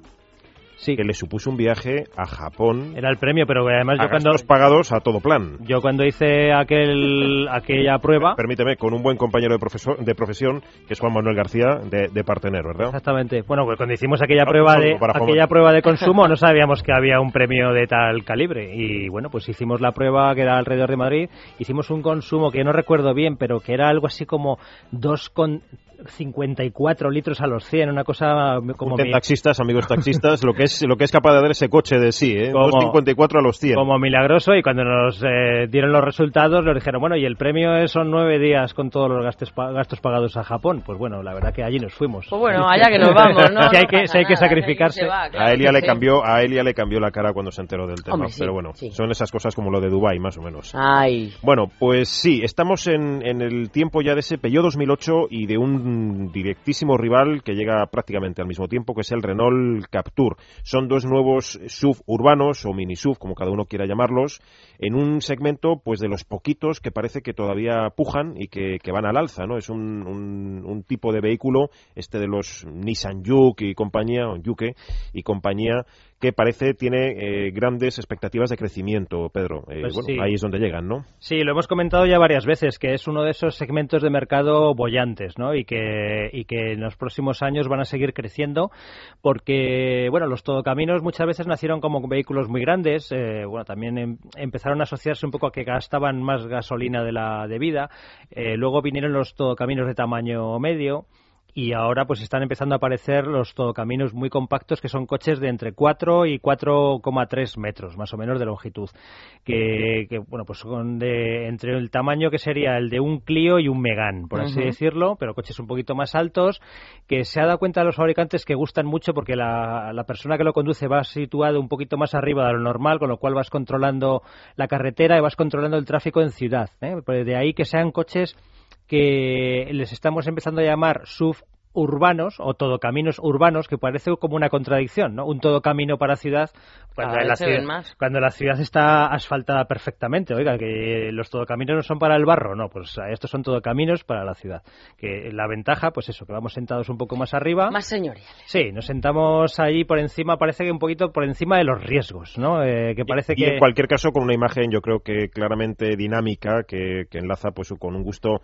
Speaker 3: sí.
Speaker 2: que le supuso un viaje a Japón.
Speaker 3: Era el premio, pero además
Speaker 2: yo
Speaker 3: cuando
Speaker 2: pagados a todo plan.
Speaker 3: Yo cuando hice aquel aquella prueba,
Speaker 2: permíteme, con un buen compañero de, profesor, de profesión que es Juan Manuel García de, de Partener, ¿verdad?
Speaker 3: Exactamente. Bueno, pues cuando hicimos aquella prueba de aquella prueba de consumo no sabíamos que había un premio de tal calibre y bueno, pues hicimos la prueba que era alrededor de Madrid, hicimos un consumo que no recuerdo bien, pero que era algo así como dos con 54 litros a los 100, una cosa como...
Speaker 2: taxistas, amigos taxistas, lo que es lo que es capaz de dar ese coche de sí, ¿eh? 254 a los 100.
Speaker 3: Como milagroso, y cuando nos eh, dieron los resultados, nos dijeron, bueno, y el premio son nueve días con todos los gastos, gastos pagados a Japón. Pues bueno, la verdad que allí nos fuimos.
Speaker 1: Pues bueno, allá que nos vamos, ¿no?
Speaker 3: si hay que, hay que sacrificarse.
Speaker 2: a Elia le cambió a Elia le cambió la cara cuando se enteró del tema, pero bueno, son esas cosas como lo de Dubai más o menos.
Speaker 1: Ay.
Speaker 2: Bueno, pues sí, estamos en, en el tiempo ya de ese Peugeot 2008 y de un directísimo rival que llega prácticamente al mismo tiempo, que es el Renault Captur. Son dos nuevos SUV urbanos o mini SUV, como cada uno quiera llamarlos, en un segmento pues de los poquitos que parece que todavía pujan y que, van al alza, ¿no? Es un, un, tipo de vehículo, este de los Nissan Juke y compañía, o Juke y compañía, que parece tiene eh, grandes expectativas de crecimiento, Pedro. Eh, pues bueno, ahí es donde llegan, ¿no?
Speaker 3: Sí, lo hemos comentado ya varias veces, que es uno de esos segmentos de mercado bollantes, ¿no? Y que, y que en los próximos años van a seguir creciendo, porque, bueno, los todocaminos muchas veces nacieron como vehículos muy grandes, eh, bueno, también em, empezaron a asociarse un poco a que gastaban más gasolina de la debida, luego vinieron los todocaminos de tamaño medio, y ahora pues están empezando a aparecer los todocaminos muy compactos que son coches de entre 4 y 4,3 metros más o menos de longitud que, bueno pues son de entre el tamaño que sería el de un Clio y un Megan por así decirlo pero coches un poquito más altos que se ha dado cuenta a los fabricantes que gustan mucho porque la, la persona que lo conduce va situado un poquito más arriba de lo normal con lo cual vas controlando la carretera y vas controlando el tráfico en ciudad ¿eh? Pues de ahí que sean coches que les estamos empezando a llamar SUV urbanos o todo caminos urbanos que parece como una contradicción, ¿no? Un todo camino para ciudad cuando, la ciudad, cuando la ciudad está asfaltada perfectamente. Oiga, que los todocaminos no son para el barro, no, pues estos son todo caminos para la ciudad. Que la ventaja, pues eso, que vamos sentados un poco más arriba.
Speaker 1: Más señoriales.
Speaker 3: Sí, nos sentamos ahí por encima, parece que un poquito por encima de los riesgos, ¿no? Eh, que parece
Speaker 2: y,
Speaker 3: que...
Speaker 2: en cualquier caso con una imagen yo creo que claramente dinámica que, que enlaza pues con un gusto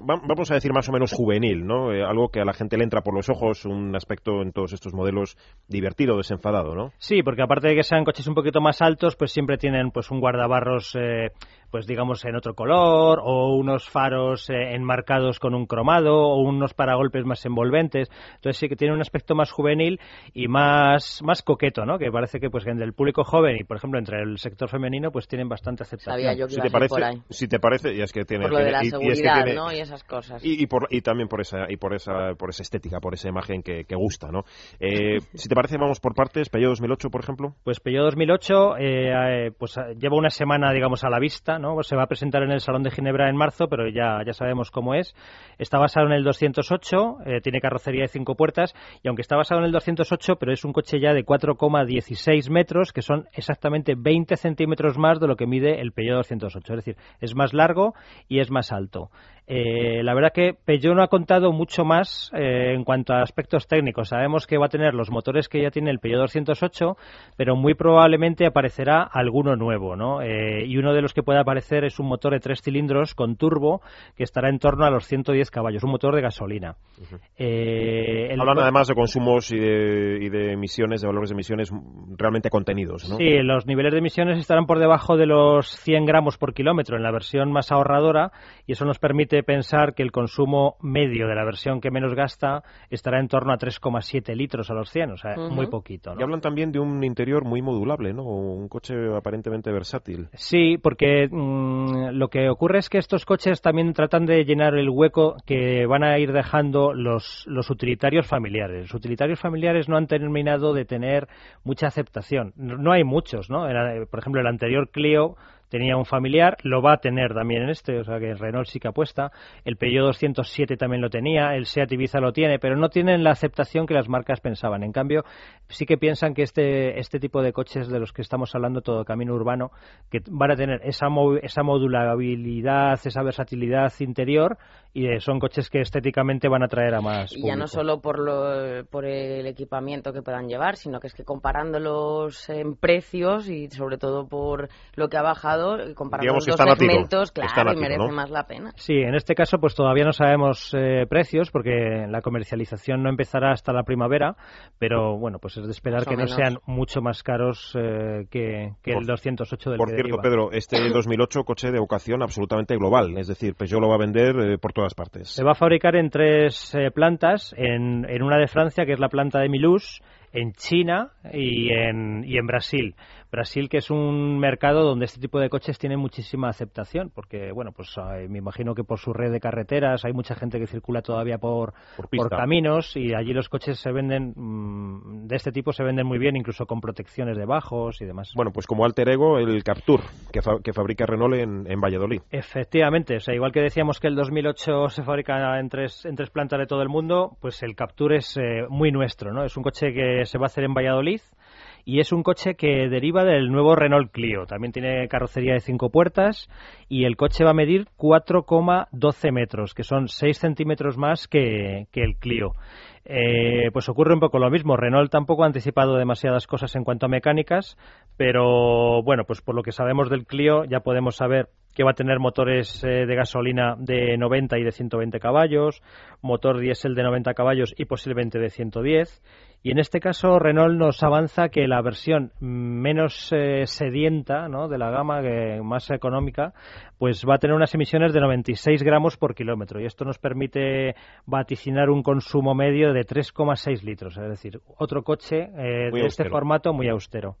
Speaker 2: vamos a decir más o menos juvenil, ¿no? Eh, algo que a la gente le entra por los ojos, un aspecto en todos estos modelos divertido, desenfadado, ¿no?
Speaker 3: Sí, porque aparte de que sean coches un poquito más altos, pues siempre tienen pues un guardabarros eh, pues digamos en otro color o unos faros eh, enmarcados con un cromado o unos paragolpes más envolventes. Entonces sí que tiene un aspecto más juvenil y más más coqueto no que parece que pues entre el público joven y por ejemplo entre el sector femenino pues tienen bastante aceptación.
Speaker 1: Si
Speaker 2: te parece si te parece y es que tiene
Speaker 1: por lo de la seguridad no y esas cosas.
Speaker 2: y, por, y también por esa y por esa por esa estética por esa imagen que, que gusta no eh, si te parece vamos por partes. Peugeot 2008 por ejemplo.
Speaker 3: Pues Peugeot 2008 eh, pues lleva una semana digamos a la vista pues se va a presentar en el Salón de Ginebra en marzo, pero ya, ya sabemos cómo es. Está basado en el 208, eh, tiene carrocería de cinco puertas, y aunque está basado en el 208, pero es un coche ya de 4,16 metros, que son exactamente 20 centímetros más de lo que mide el Peugeot 208. Es decir, es más largo y es más alto. Eh, la verdad que Peugeot no ha contado mucho más eh, en cuanto a aspectos técnicos. Sabemos que va a tener los motores que ya tiene el Peugeot 208, pero muy probablemente aparecerá alguno nuevo, ¿no? y uno de los que pueda aparecer es un motor de tres cilindros con turbo que estará en torno a los 110 caballos, un motor de gasolina.
Speaker 2: Eh, Hablan además de consumos y de, emisiones, de valores de emisiones realmente contenidos, ¿no?
Speaker 3: Sí, los niveles de emisiones estarán por debajo de los 100 gramos por kilómetro en la versión más ahorradora y eso nos permite pensar que el consumo medio de la versión que menos gasta estará en torno a 3,7 litros a los 100, o sea, muy poquito.
Speaker 2: Y hablan también de un interior muy modulable, ¿no? Un coche aparentemente versátil.
Speaker 3: Sí, porque mm, lo que ocurre es que estos coches también tratan de llenar el hueco que van a ir dejando los, los utilitarios familiares. Los utilitarios familiares no han terminado de tener mucha aceptación. No, hay muchos, ¿no? por ejemplo, el anterior Clio tenía un familiar, lo va a tener también en este, o sea que Renault sí que apuesta, el Peugeot 207 también lo tenía, el Seat Ibiza lo tiene, pero no tienen la aceptación que las marcas pensaban. En cambio, sí que piensan que este, este tipo de coches de los que estamos hablando, todo camino urbano, que van a tener esa, esa modulabilidad, esa versatilidad interior y eh, son coches que estéticamente van a traer a más.
Speaker 1: Y ya no solo por, lo, por el equipamiento que puedan llevar, sino que es que comparándolos en precios y sobre todo por lo que ha bajado comparando los dos segmentos, claro, y merece más la pena.
Speaker 3: Sí, en este caso pues todavía no sabemos eh, precios porque la comercialización no empezará hasta la primavera, pero bueno, pues es de esperar que no sean mucho más caros eh, que, el 208 del
Speaker 2: Por cierto, Pedro, este 2008 coche de vocación absolutamente global, es decir, Peugeot lo va a vender eh, por todas partes.
Speaker 3: Se va a fabricar en tres plantas, en, en una de Francia, que es la planta de Milus, en China y en, y en Brasil. Brasil, que es un mercado donde este tipo de coches tiene muchísima aceptación, porque, bueno, pues eh, me imagino que por su red de carreteras hay mucha gente que circula todavía por, por, caminos y allí los coches se venden, mm, de este tipo se venden muy bien, incluso con protecciones de bajos y demás.
Speaker 2: Bueno, pues como alter ego, el Captur, que, que fabrica Renault en, en, Valladolid.
Speaker 3: Efectivamente, o sea, igual que decíamos que el 2008 se fabrica en tres, en tres plantas de todo el mundo, pues el Captur es eh, muy nuestro, ¿no? Es un coche que se va a hacer en Valladolid y es un coche que deriva del nuevo Renault Clio. También tiene carrocería de cinco puertas y el coche va a medir 4,12 metros, que son 6 centímetros más que, el Clio. Eh, pues ocurre un poco lo mismo. Renault tampoco ha anticipado demasiadas cosas en cuanto a mecánicas, pero bueno, pues por lo que sabemos del Clio ya podemos saber que va a tener motores eh, de gasolina de 90 y de 120 caballos, motor diésel de 90 caballos y posiblemente de 110 y en este caso Renault nos avanza que la versión menos eh, sedienta ¿no? de la gama, que más económica, pues va a tener unas emisiones de 96 gramos por kilómetro. Y esto nos permite vaticinar un consumo medio de 3,6 litros. Es decir, otro coche eh, de este formato muy austero.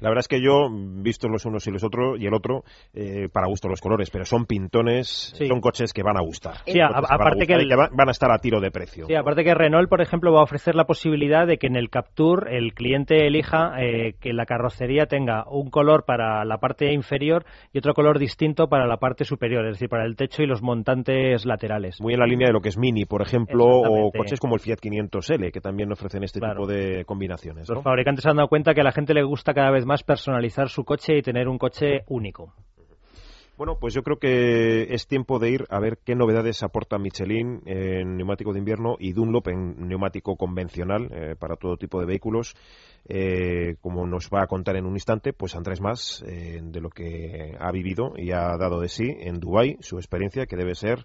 Speaker 2: La verdad es que yo, visto los unos y los otros, y el otro, eh, para gusto los colores, pero son pintones, son coches que van a gustar.
Speaker 3: Sí, aparte que,
Speaker 2: van a estar a tiro de precio.
Speaker 3: Sí, aparte que Renault, por ejemplo, va a ofrecer la posibilidad de que en el Capture el cliente elija eh, que la carrocería tenga un color para la parte inferior y otro color distinto para la parte superior, es decir, para el techo y los montantes laterales.
Speaker 2: Muy en la línea de lo que es Mini, por ejemplo, o coches como el Fiat 500L, que también ofrecen este tipo de combinaciones.
Speaker 3: Los fabricantes han dado cuenta que a la gente le gusta cada vez más personalizar su coche y tener un coche único.
Speaker 2: Bueno, pues yo creo que es tiempo de ir a ver qué novedades aporta Michelin en neumático de invierno y Dunlop en neumático convencional eh, para todo tipo de vehículos. Eh, como nos va a contar en un instante, pues Andrés Más eh, de lo que ha vivido y ha dado de sí en Dubái, su experiencia que debe ser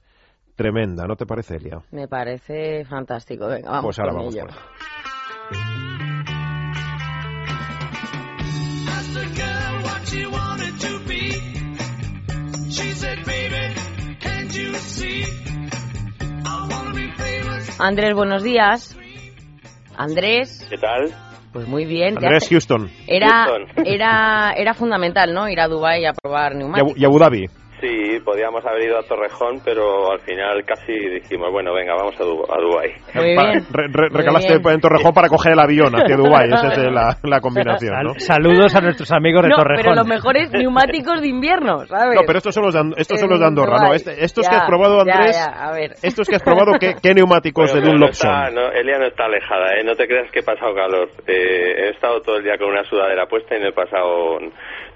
Speaker 2: tremenda, ¿no te parece, Elia?
Speaker 1: Me parece fantástico. Venga, vamos pues ahora vamos Andrés, buenos días. Andrés.
Speaker 6: ¿Qué tal?
Speaker 1: Pues muy bien.
Speaker 2: Andrés Houston.
Speaker 1: Era, era, era fundamental, ¿no? Ir a Dubái a probar neumáticos.
Speaker 2: Y Abu Dhabi.
Speaker 6: Sí, podíamos haber ido a Torrejón, pero al final casi dijimos, bueno, venga, vamos a, Dubái.
Speaker 1: Muy bien.
Speaker 2: recalaste en Torrejón para coger el avión hacia Dubái, esa es la, combinación, ¿no?
Speaker 3: Saludos a nuestros amigos de
Speaker 1: no,
Speaker 3: Torrejón.
Speaker 1: pero lo mejor es neumáticos de invierno, ¿sabes?
Speaker 2: No, pero estos son los de, estos son los de Andorra, ¿no? Este, estos que has probado, Andrés, a ver. estos que has probado, ¿qué, qué neumáticos de Dunlop son?
Speaker 6: No, Elia no está alejada, ¿eh? No te creas que he pasado calor. Eh, he estado todo el día con una sudadera puesta y no he pasado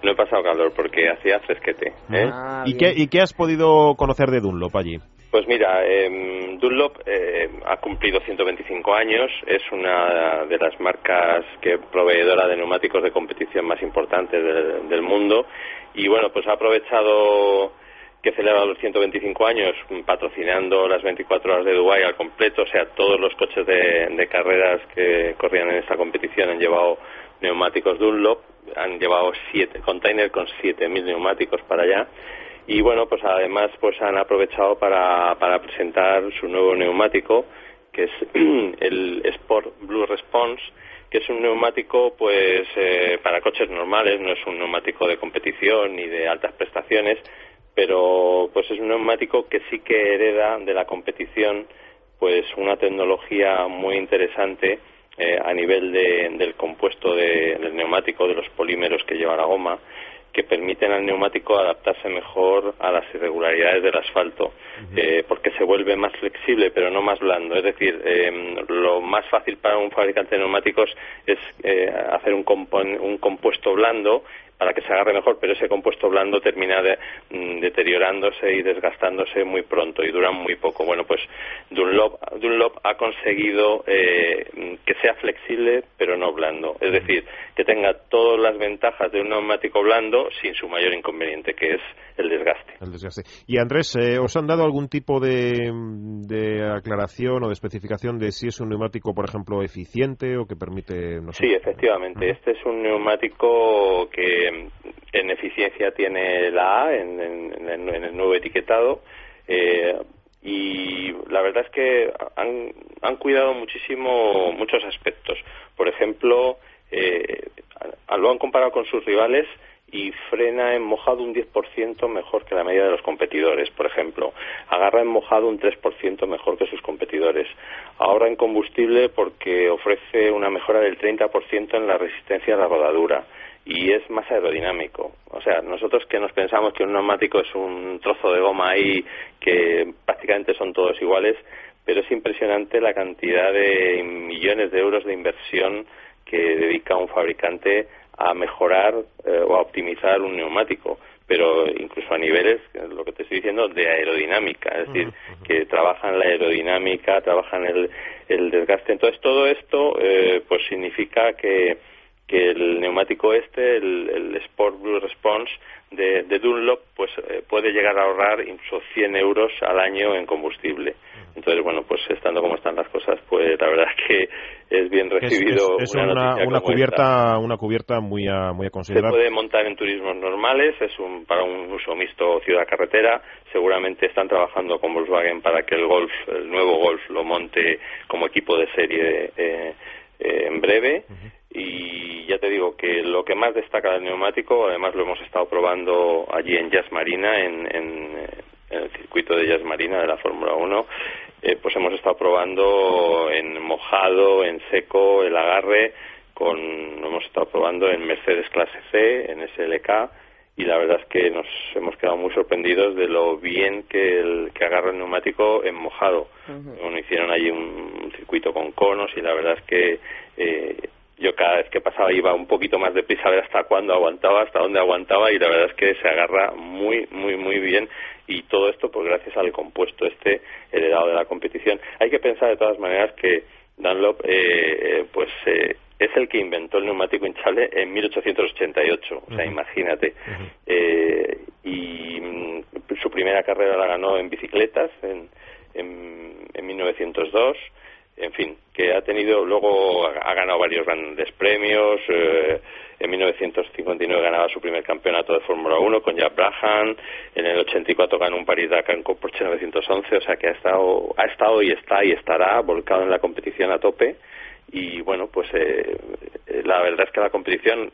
Speaker 6: no he pasado calor porque hacía fresquete. ¿eh?
Speaker 2: Ah, ¿Y, qué, ¿Y qué has podido conocer de Dunlop allí?
Speaker 6: Pues mira, eh, Dunlop eh, ha cumplido 125 años, es una de las marcas que proveedora de neumáticos de competición más importantes del mundo y bueno, pues ha aprovechado que celebra los 125 años patrocinando las 24 horas de Dubái al completo, o sea, todos los coches de, carreras que corrían en esta competición han llevado neumáticos Dunlop, han llevado siete containers con 7.000 neumáticos para allá. Y bueno, pues además pues han aprovechado para, para presentar su nuevo neumático que es el Sport Blue Response que es un neumático pues eh, para coches normales, no es un neumático de competición ni de altas prestaciones, pero pues es un neumático que sí que hereda de la competición pues una tecnología muy interesante eh, a nivel del compuesto del neumático, de los polímeros que lleva la goma, que permiten al neumático adaptarse mejor a las irregularidades del asfalto, eh, porque se vuelve más flexible pero no más blando. Es decir, eh, lo más fácil para un fabricante de neumáticos es hacer un, un compuesto blando para que se agarre mejor, pero ese compuesto blando termina mm, deteriorándose y desgastándose muy pronto y dura muy poco. Bueno, pues Dunlop, Dunlop ha conseguido eh, que sea flexible pero no blando, es decir, que tenga todas las ventajas de un neumático blando sin su mayor inconveniente, que es el desgaste.
Speaker 2: El desgaste. Y Andrés, eh, ¿os han dado algún tipo de, aclaración o de especificación de si es un neumático, por ejemplo, eficiente o que permite...
Speaker 6: No Sí, efectivamente. Este es un neumático que en eficiencia tiene la A en, el nuevo etiquetado. Eh, y la verdad es que han, han cuidado muchísimo muchos aspectos. Por ejemplo, eh, lo han comparado con sus rivales y frena en mojado un 10% mejor que la media de los competidores, por ejemplo. Agarra en mojado un 3% mejor que sus competidores. Ahorra en combustible porque ofrece una mejora del 30% en la resistencia a la rodadura y es más aerodinámico. O sea, nosotros que nos pensamos que un neumático es un trozo de goma ahí que prácticamente son todos iguales, pero es impresionante la cantidad de millones de euros de inversión que dedica un fabricante a mejorar eh, o a optimizar un neumático pero incluso a niveles, lo que te estoy diciendo, de aerodinámica, es decir, que trabajan la aerodinámica, trabajan el, el desgaste. Entonces, todo esto eh, pues significa que que el neumático este, el, Sport Blue Response de, Dunlop, pues eh, puede llegar a ahorrar incluso 100 euros al año en combustible. Entonces, bueno, pues estando como están las cosas, pues la verdad es que es bien recibido.
Speaker 2: Es, una, una, cubierta, una cubierta muy a, muy a considerar.
Speaker 6: Se puede montar en turismos normales, es un, para un uso mixto ciudad-carretera. Seguramente están trabajando con Volkswagen para que el Golf, el nuevo Golf, lo monte como equipo de serie eh, eh, en breve. Y ya te digo que lo que más destaca del neumático, además lo hemos estado probando allí en Jazz Marina, en, en, el circuito de Jazz Marina de la Fórmula 1, eh, pues hemos estado probando en mojado, en seco, el agarre, con, lo hemos estado probando en Mercedes clase C, en SLK, y la verdad es que nos hemos quedado muy sorprendidos de lo bien que, el, que agarra el neumático en mojado. hicieron allí un circuito con conos y la verdad es que eh, yo cada vez que pasaba iba un poquito más deprisa a ver hasta cuándo aguantaba, hasta dónde aguantaba y la verdad es que se agarra muy, muy, muy bien y todo esto pues gracias al compuesto este heredado de la competición. Hay que pensar de todas maneras que Dunlop eh, eh pues eh, es el que inventó el neumático hinchable en 1888, o sea, imagínate. eh, y mm, su primera carrera la ganó en bicicletas en, en, en 1902 en fin, que ha tenido, luego ha ganado varios grandes premios. Eh, en 1959 ganaba su primer campeonato de Fórmula 1 con Jack Brabham. En el 84 ganó un París-Dakar con Porsche 911. O sea que ha estado, ha estado y está y estará volcado en la competición a tope. Y bueno, pues eh, la verdad es que la competición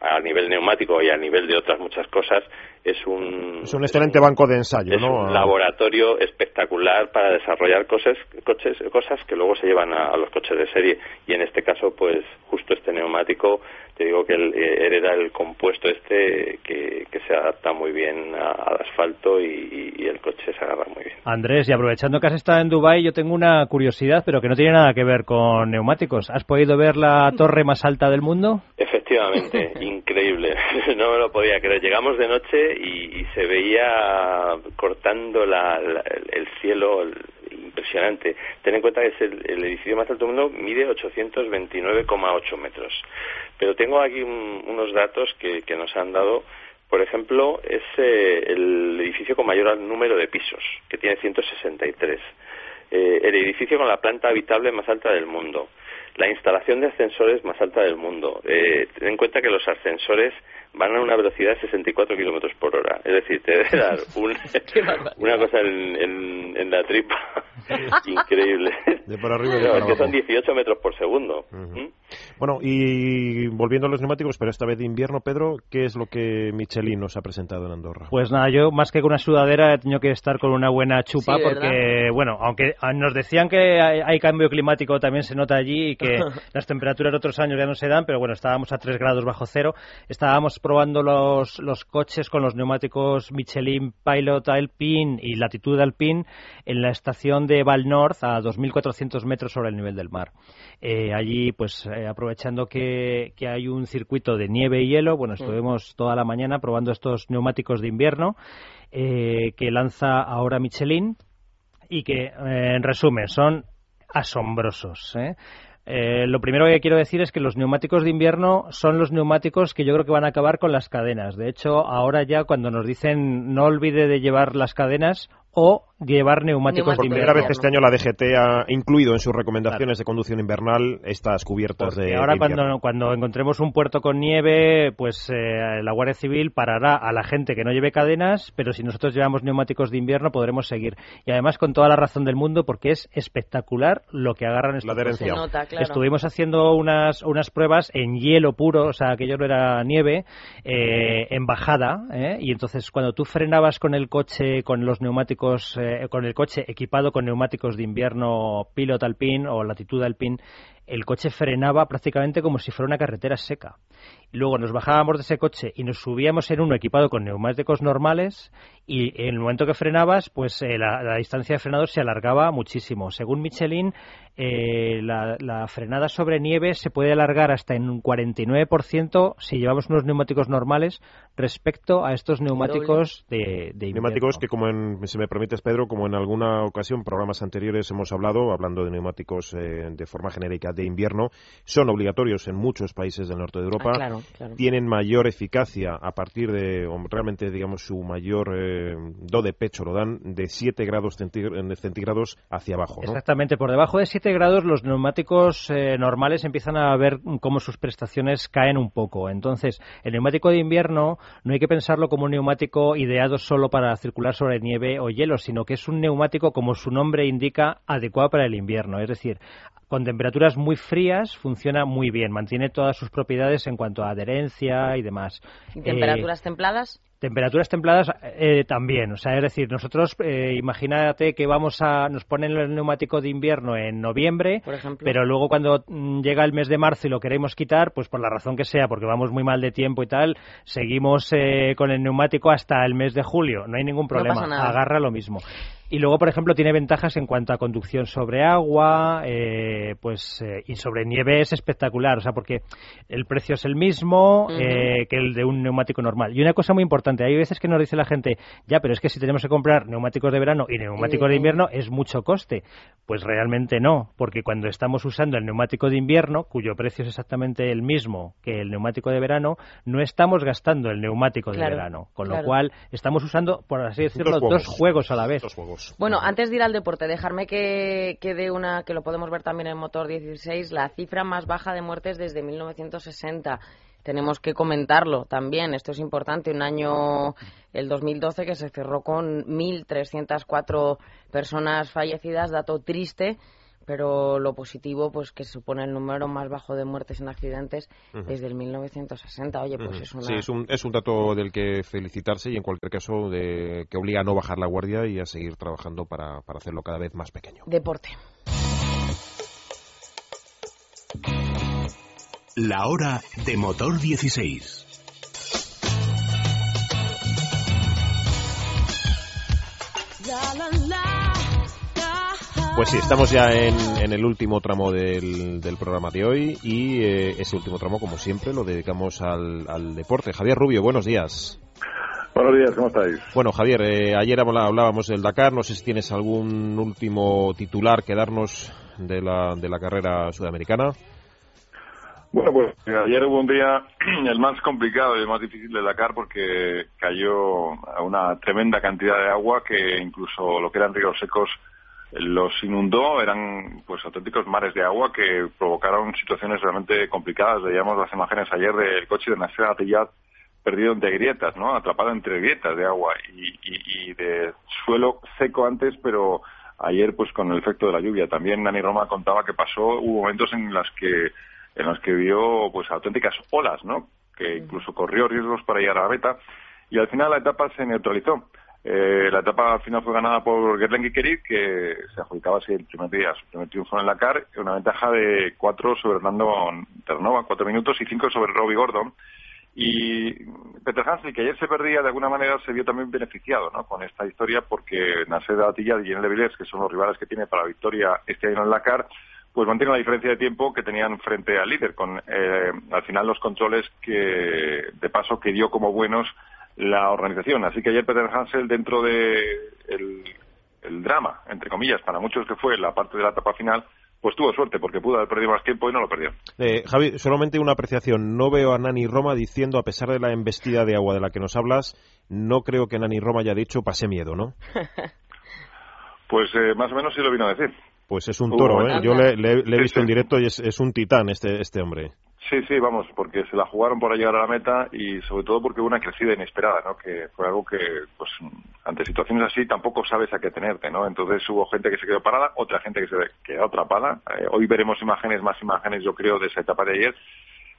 Speaker 6: a nivel neumático y a nivel de otras muchas cosas es un
Speaker 2: es un excelente banco de ensayo,
Speaker 6: es un laboratorio espectacular para desarrollar cosas coches cosas que luego se llevan a, los coches de serie y en este caso pues justo este neumático te digo que el, eh, hereda el compuesto este que, se adapta muy bien al asfalto y, el coche se agarra muy bien.
Speaker 3: Andrés, y aprovechando que has estado en Dubai, yo tengo una curiosidad, pero que no tiene nada que ver con neumáticos. ¿Has podido ver la torre más alta del mundo?
Speaker 6: Efectivamente Efectivamente, increíble. No me lo podía creer. Llegamos de noche y, se veía cortando el cielo impresionante. Ten en cuenta que es el, edificio más alto del mundo, mide 829,8 metros. Pero tengo aquí unos datos que, nos han dado. Por ejemplo, es eh, el edificio con mayor número de pisos, que tiene 163. Eh, el edificio con la planta habitable más alta del mundo la instalación de ascensores más alta del mundo. Eh, ten en cuenta que los ascensores van a una velocidad de 64 kilómetros por hora. Es decir, te debe dar una cosa en, la tripa increíble.
Speaker 2: De por arriba y
Speaker 6: Es que son 18 metros por segundo. ¿Mm?
Speaker 2: Bueno, y volviendo a los neumáticos, pero esta vez de invierno, Pedro, ¿qué es lo que Michelin nos ha presentado en Andorra?
Speaker 3: Pues nada, yo más que con una sudadera he tenido que estar con una buena chupa porque, bueno, aunque nos decían que hay, cambio climático, también se nota allí y que las temperaturas de otros años ya no se dan, pero bueno, estábamos a 3 grados bajo cero. Estábamos probando los, los coches con los neumáticos Michelin Pilot Alpine y Latitud Alpine en la estación de Val North a 2.400 metros sobre el nivel del mar. Eh, allí, pues eh, aprovechando que, hay un circuito de nieve y hielo, bueno, estuvimos toda la mañana probando estos neumáticos de invierno eh, que lanza ahora Michelin y que, en resumen, son asombrosos. Eh, lo primero que quiero decir es que los neumáticos de invierno son los neumáticos que yo creo que van a acabar con las cadenas. De hecho, ahora ya cuando nos dicen no olvide de llevar las cadenas o llevar neumáticos
Speaker 2: Por primera vez este año la DGT ha incluido en sus recomendaciones de conducción invernal estas cubiertas de
Speaker 3: ahora cuando, cuando encontremos un puerto con nieve, pues eh, la Guardia Civil parará a la gente que no lleve cadenas, pero si nosotros llevamos neumáticos de invierno podremos seguir. Y además con toda la razón del mundo porque es espectacular lo que agarran estos
Speaker 2: la
Speaker 3: Estuvimos haciendo unas, unas pruebas en hielo puro, o sea, aquello no era nieve, eh, en bajada, ¿eh? y entonces cuando tú frenabas con el coche, con los neumáticos eh, con el coche equipado con neumáticos de invierno Pilot Alpine o Latitud Alpine, el coche frenaba prácticamente como si fuera una carretera seca. Luego nos bajábamos de ese coche y nos subíamos en uno equipado con neumáticos normales y en el momento que frenabas, pues eh, la, distancia de frenado se alargaba muchísimo. Según Michelin, eh, la, frenada sobre nieve se puede alargar hasta en un 49% si llevamos unos neumáticos normales respecto a estos neumáticos de, de
Speaker 2: Neumáticos que, como en, si me permites, Pedro, como en alguna ocasión, programas anteriores hemos hablado, hablando de neumáticos eh, de forma genérica de invierno, son obligatorios en muchos países del norte de Europa.
Speaker 1: Ah,
Speaker 2: Tienen mayor eficacia a partir de, realmente, digamos, su mayor eh, do de pecho lo dan de 7 grados centígrados hacia abajo.
Speaker 3: Exactamente, por debajo de 7 grados los neumáticos eh, normales empiezan a ver cómo sus prestaciones caen un poco. Entonces, el neumático de invierno no hay que pensarlo como un neumático ideado solo para circular sobre nieve o hielo, sino que es un neumático, como su nombre indica, adecuado para el invierno. Es decir, con temperaturas muy frías funciona muy bien, mantiene todas sus propiedades en cuanto a adherencia y demás.
Speaker 1: ¿Y temperaturas eh, templadas?
Speaker 3: Temperaturas templadas eh, también, o sea, es decir, nosotros, eh, imagínate que vamos a, nos ponen el neumático de invierno en noviembre, pero luego cuando mm, llega el mes de marzo y lo queremos quitar, pues por la razón que sea, porque vamos muy mal de tiempo y tal, seguimos eh, con el neumático hasta el mes de julio, no hay ningún problema, agarra lo mismo. Y luego, por ejemplo, tiene ventajas en cuanto a conducción sobre agua, eh, pues eh, y sobre nieve es espectacular, o sea, porque el precio es el mismo eh, que el de un neumático normal. Y una cosa muy importante, hay veces que nos dice la gente, ya, pero es que si tenemos que comprar neumáticos de verano y neumáticos de invierno es mucho coste. Pues realmente no, porque cuando estamos usando el neumático de invierno, cuyo precio es exactamente el mismo que el neumático de verano, no estamos gastando el neumático de verano, con lo cual estamos usando, por así decirlo, dos juegos, a la vez.
Speaker 2: Dos juegos.
Speaker 1: Bueno, antes de ir al deporte, dejarme que, que dé una, que lo podemos ver también en Motor 16, la cifra más baja de muertes desde 1960 tenemos que comentarlo también. Esto es importante. Un año, el 2012, que se cerró con 1.304 personas fallecidas, dato triste pero lo positivo pues que supone el número más bajo de muertes en accidentes desde el 1960 oye pues es una...
Speaker 2: sí es un, es un dato del que felicitarse y en cualquier caso de, que obliga a no bajar la guardia y a seguir trabajando para, para hacerlo cada vez más pequeño
Speaker 1: deporte
Speaker 5: la hora de motor 16 la, la, la.
Speaker 2: Pues sí, estamos ya en, el último tramo del, programa de hoy y eh, ese último tramo, como siempre, lo dedicamos al, deporte. Javier Rubio, buenos días.
Speaker 7: Buenos días, ¿cómo estáis?
Speaker 2: Bueno, Javier, eh, ayer hablábamos del Dakar, no sé si tienes algún último titular que darnos de la, de la carrera sudamericana.
Speaker 7: Bueno, pues ayer hubo un día el más complicado y el más difícil de Dakar porque cayó una tremenda cantidad de agua que incluso lo que eran ríos secos los inundó, eran pues auténticos mares de agua que provocaron situaciones realmente complicadas. Veíamos las imágenes ayer del coche de Nasser Atiyad perdido entre grietas, ¿no? Atrapado entre grietas de agua y, de suelo seco antes, pero ayer pues con el efecto de la lluvia. También Nani Roma contaba que pasó, hubo momentos en los que en los que vio pues auténticas olas, ¿no? Que incluso corrió riesgos para llegar a la meta y al final la etapa se neutralizó. Eh, la etapa al final fue ganada por Gerlen Kerik, que se adjudicaba así el primer día su primer triunfo en la CAR, una ventaja de cuatro sobre Hernando Ternova, cuatro minutos, y cinco sobre Robbie Gordon. Y Peter Hansel, que ayer se perdía, de alguna manera se vio también beneficiado ¿no? con esta historia, porque Nasser Atilla y Jenny Vilés, que son los rivales que tiene para la victoria este año en la CAR, pues mantienen la diferencia de tiempo que tenían frente al líder, con eh, al final los controles que, de paso, que dio como buenos la organización. Así que ayer Peter Hansel, dentro de el, drama, entre comillas, para muchos que fue la parte de la etapa final, pues tuvo suerte porque pudo haber perdido más tiempo y no lo perdió.
Speaker 2: Eh, Javi, solamente una apreciación. No veo a Nani Roma diciendo, a pesar de la embestida de agua de la que nos hablas, no creo que Nani Roma haya dicho pase miedo, ¿no?
Speaker 7: pues eh, más o menos sí lo vino a decir.
Speaker 2: Pues es un toro, ¿eh? Yo le, he visto en directo y es, un titán este, este hombre.
Speaker 7: Sí, sí, vamos, porque se la jugaron para llegar a la meta y sobre todo porque hubo una crecida inesperada, ¿no? Que fue algo que, pues, ante situaciones así tampoco sabes a qué tenerte, ¿no? Entonces hubo gente que se quedó parada, otra gente que se quedó atrapada. Eh, hoy veremos imágenes, más imágenes, yo creo, de esa etapa de ayer.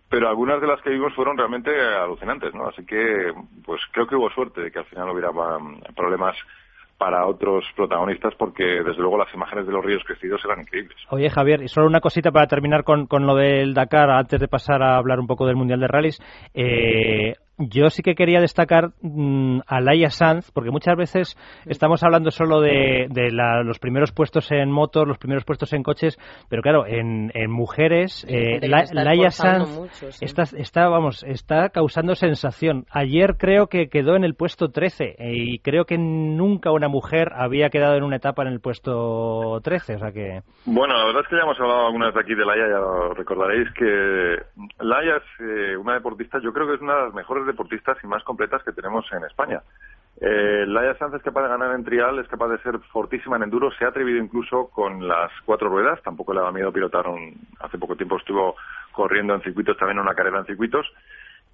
Speaker 7: Pero algunas de las que vimos fueron realmente alucinantes, ¿no? Así que, pues creo que hubo suerte de que al final hubiera um, problemas para otros protagonistas porque desde luego las imágenes de los ríos crecidos eran increíbles.
Speaker 3: Oye Javier, y solo una cosita para terminar con, con lo del Dakar antes de pasar a hablar un poco del Mundial de Rallys. Eh, yo sí que quería destacar mm, a Laia Sanz, porque muchas veces estamos hablando solo de, los primeros puestos en motos, los primeros puestos en coches, pero claro, en, mujeres, eh, Laia Sanz está, está, vamos, está causando sensación. Ayer creo que quedó en el puesto 13 eh, y creo que nunca una mujer había quedado en una etapa en el puesto 13, o sea que...
Speaker 7: Bueno, la verdad es que ya hemos hablado algunas de aquí de Laia, ya recordaréis que Laia es eh, una deportista, yo creo que es una de las mejores deportistas y más completas que tenemos en España. Eh, Laia Sanz es capaz de ganar en trial, es capaz de ser fortísima en enduro, se ha atrevido incluso con las cuatro ruedas, tampoco le da miedo pilotar un, hace poco tiempo estuvo corriendo en circuitos, también una carrera en circuitos,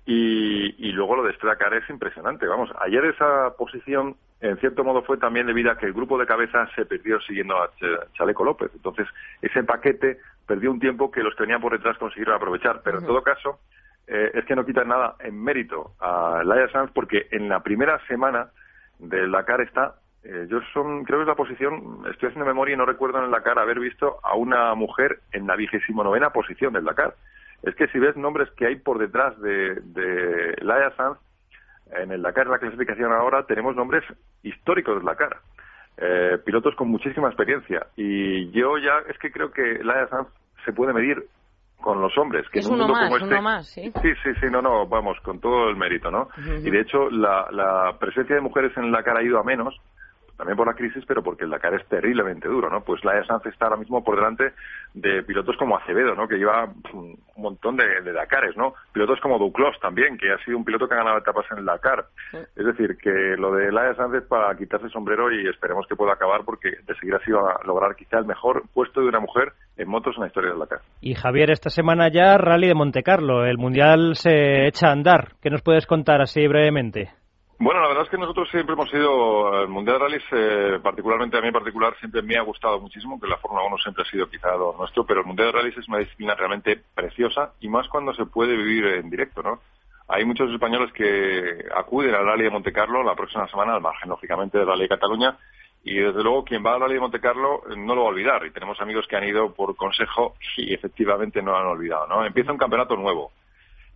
Speaker 7: y, luego lo de Stracar es impresionante, vamos, ayer esa posición en cierto modo fue también debido a que el grupo de cabeza se perdió siguiendo a Chaleco López, entonces ese paquete perdió un tiempo que los que venían por detrás consiguieron aprovechar, pero en todo caso eh, es que no quita nada en mérito a Laia Sanz porque en la primera semana del Dakar está, eh, yo son, creo que es la posición, estoy haciendo memoria y no recuerdo en el Dakar haber visto a una mujer en la vigésimo novena posición del Dakar. Es que si ves nombres que hay por detrás de, de Laia Sanz, en el Dakar, en la clasificación ahora, tenemos nombres históricos del Dakar. Eh, pilotos con muchísima experiencia. Y yo ya es que creo que Laia Sanz se puede medir con los hombres.
Speaker 1: Que es uno más, uno este más, ¿sí?
Speaker 7: Sí, sí, sí, no, no, vamos, con todo el mérito, ¿no? Y de hecho, la, la presencia de mujeres en la cara ha ido a menos, también por la crisis, pero porque el Dakar es terriblemente duro, ¿no? Pues la Sanz está ahora mismo por delante de pilotos como Acevedo, ¿no? Que lleva un montón de, de Dakares, ¿no? Pilotos como Duclos también, que ha sido un piloto que ha ganado etapas en el Dakar. Es decir, que lo de Laia Sanz es para quitarse el sombrero y esperemos que pueda acabar porque de seguir así va a lograr quizá el mejor puesto de una mujer en motos en la historia del Dakar.
Speaker 3: Y Javier, esta semana ya Rally de Monte Carlo, el Mundial se echa a andar. ¿Qué nos puedes contar así brevemente?
Speaker 7: Bueno, la verdad es que nosotros siempre hemos ido, el Mundial de Rallys, eh, particularmente a mí en particular, siempre me ha gustado muchísimo, que la Fórmula 1 siempre ha sido quizá lo nuestro, pero el Mundial de Rallys es una disciplina realmente preciosa y más cuando se puede vivir en directo, ¿no? Hay muchos españoles que acuden al Rally de Monte Carlo la próxima semana, al margen, lógicamente, del Rally de Cataluña, y desde luego quien va al Rally de Monte Carlo eh, no lo va a olvidar, y tenemos amigos que han ido por consejo y efectivamente no lo han olvidado, ¿no? Empieza un campeonato nuevo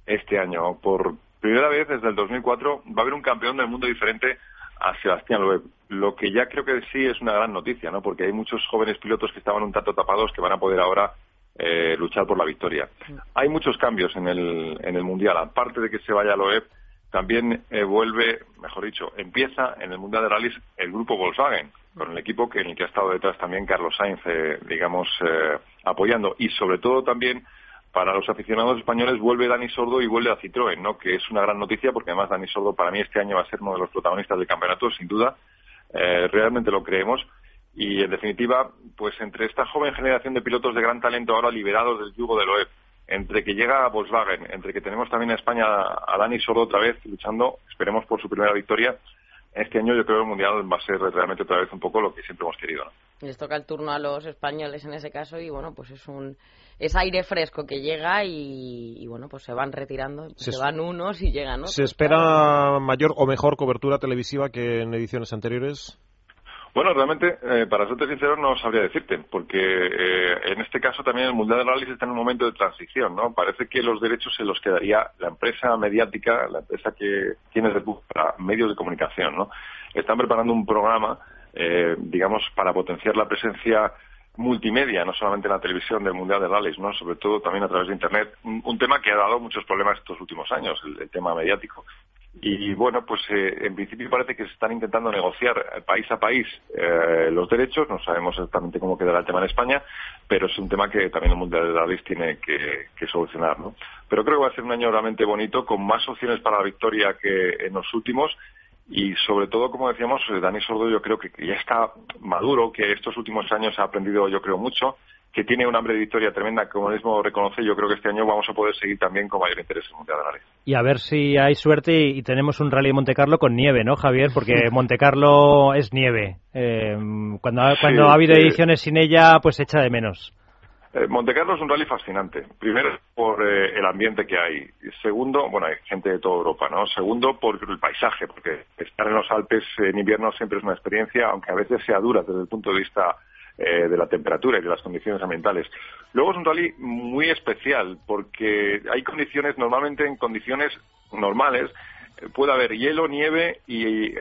Speaker 7: este año, por primera vez desde el 2004 va a haber un campeón del mundo diferente a Sebastián Loeb. Lo que ya creo que sí es una gran noticia, ¿no? Porque hay muchos jóvenes pilotos que estaban un tanto tapados que van a poder ahora eh, luchar por la victoria. Hay muchos cambios en el, en el Mundial. Aparte de que se vaya Loeb, también eh, vuelve, mejor dicho, empieza en el Mundial de Rallys el grupo Volkswagen, con el equipo que, en el que ha estado detrás también Carlos Sainz, eh, digamos, apoyando. Y sobre todo también para los aficionados españoles vuelve Dani Sordo y vuelve a Citroën, ¿no? que es una gran noticia porque además Dani Sordo para mí este año va a ser uno de los protagonistas del campeonato, sin duda, eh, realmente lo creemos. Y en definitiva, pues entre esta joven generación de pilotos de gran talento ahora liberados del yugo del OEF, entre que llega a Volkswagen, entre que tenemos también en España a Dani Sordo otra vez luchando, esperemos por su primera victoria, este año yo creo que el Mundial va a ser realmente otra vez un poco lo que siempre hemos querido. ¿no?
Speaker 1: Les toca el turno a los españoles en ese caso y bueno, pues es un es aire fresco que llega y, bueno, pues se van retirando, se, van unos y llegan otros.
Speaker 2: ¿Se espera mayor o mejor cobertura televisiva que en ediciones anteriores?
Speaker 7: Bueno, realmente, eh, para serte sincero, no sabría decirte, porque eh, en este caso también el Mundial de Rallys está en un momento de transición, ¿no? Parece que los derechos se los quedaría la empresa mediática, la empresa que tiene para medios de comunicación, ¿no? Están preparando un programa, eh, digamos, para potenciar la presencia multimedia, no solamente en la televisión del Mundial de Rallys, ¿no? sobre todo también a través de Internet, un, tema que ha dado muchos problemas estos últimos años, el, tema mediático. Y bueno, pues eh, en principio parece que se están intentando negociar país a país eh, los derechos, no sabemos exactamente cómo quedará el tema en España, pero es un tema que también el Mundial de Rallys tiene que, que solucionar. ¿no? Pero creo que va a ser un año realmente bonito, con más opciones para la victoria que en los últimos y sobre todo, como decíamos, Dani Sordo yo creo que ya está maduro, que estos últimos años ha aprendido yo creo mucho, que tiene un hambre de victoria tremenda, como mismo reconoce, yo creo que este año vamos a poder seguir también con mayor interés en el Mundial de Rally.
Speaker 3: Y a ver si hay suerte y, tenemos un Rally de Monte Carlo con nieve, ¿no, Javier? Porque Monte Carlo es nieve. Eh, cuando cuando ha habido ediciones sin ella, pues echa de menos.
Speaker 7: Eh, Montecarlo es un rally fascinante. Primero, por eh, el ambiente que hay. Segundo, bueno, hay gente de toda Europa, ¿no? Segundo, por el paisaje, porque estar en los Alpes en invierno siempre es una experiencia, aunque a veces sea dura desde el punto de vista eh, de la temperatura y de las condiciones ambientales. Luego es un rally muy especial, porque hay condiciones, normalmente en condiciones normales, puede haber hielo, nieve y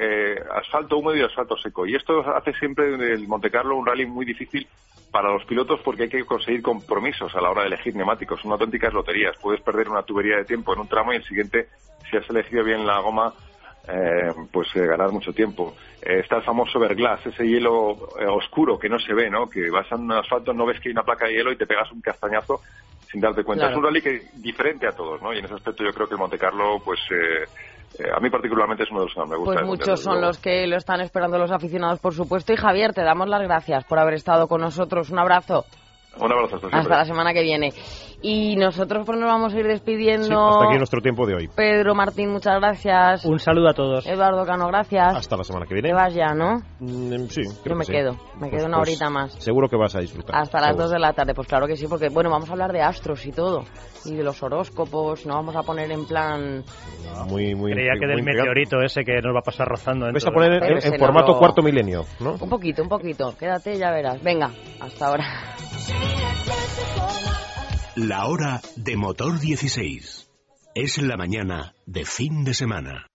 Speaker 7: asfalto húmedo y asfalto seco. Y esto hace siempre del Montecarlo un rally muy difícil para los pilotos porque hay que conseguir compromisos a la hora de elegir neumáticos. Son auténticas loterías. Puedes perder una tubería de tiempo en un tramo y el siguiente, si has elegido bien la goma, eh, pues eh, ganar mucho tiempo. Eh, está el famoso verglass, ese hielo oscuro que no se ve, ¿no? Que vas en un asfalto, no ves que hay una placa de hielo y te pegas un castañazo sin darte cuenta. Es un rally que diferente a todos, ¿no? Y en ese aspecto yo creo que el Monte Carlo, pues eh, a mí particularmente es uno de los que más me gusta.
Speaker 1: Pues muchos son los que lo están esperando los aficionados, por supuesto. Y Javier, te damos las gracias por haber estado con nosotros. Un abrazo.
Speaker 7: Un abrazo. Hasta,
Speaker 1: hasta la semana que viene. Y nosotros pues nos vamos a ir despidiendo. Sí,
Speaker 2: hasta aquí nuestro tiempo de hoy.
Speaker 1: Pedro Martín, muchas gracias.
Speaker 3: Un saludo a todos.
Speaker 1: Eduardo Cano, gracias.
Speaker 2: Hasta la semana que viene.
Speaker 1: Te vas ya, ¿no?
Speaker 2: Mm, sí, creo
Speaker 1: Yo me quedo. Me quedo pues, una pues, horita más.
Speaker 2: Seguro que vas a disfrutar.
Speaker 1: Hasta las 2 de la tarde. Pues claro que sí, porque bueno, vamos a hablar de astros y todo. Y de los horóscopos. No vamos a poner en plan.
Speaker 2: muy, muy.
Speaker 3: Creía que del meteorito ese que nos va a pasar rozando.
Speaker 2: Vais a poner en, formato cuarto milenio, ¿no?
Speaker 1: Un poquito, un poquito. Quédate y ya verás. Venga, hasta ahora.
Speaker 5: La hora de motor 16. Es la mañana de fin de semana.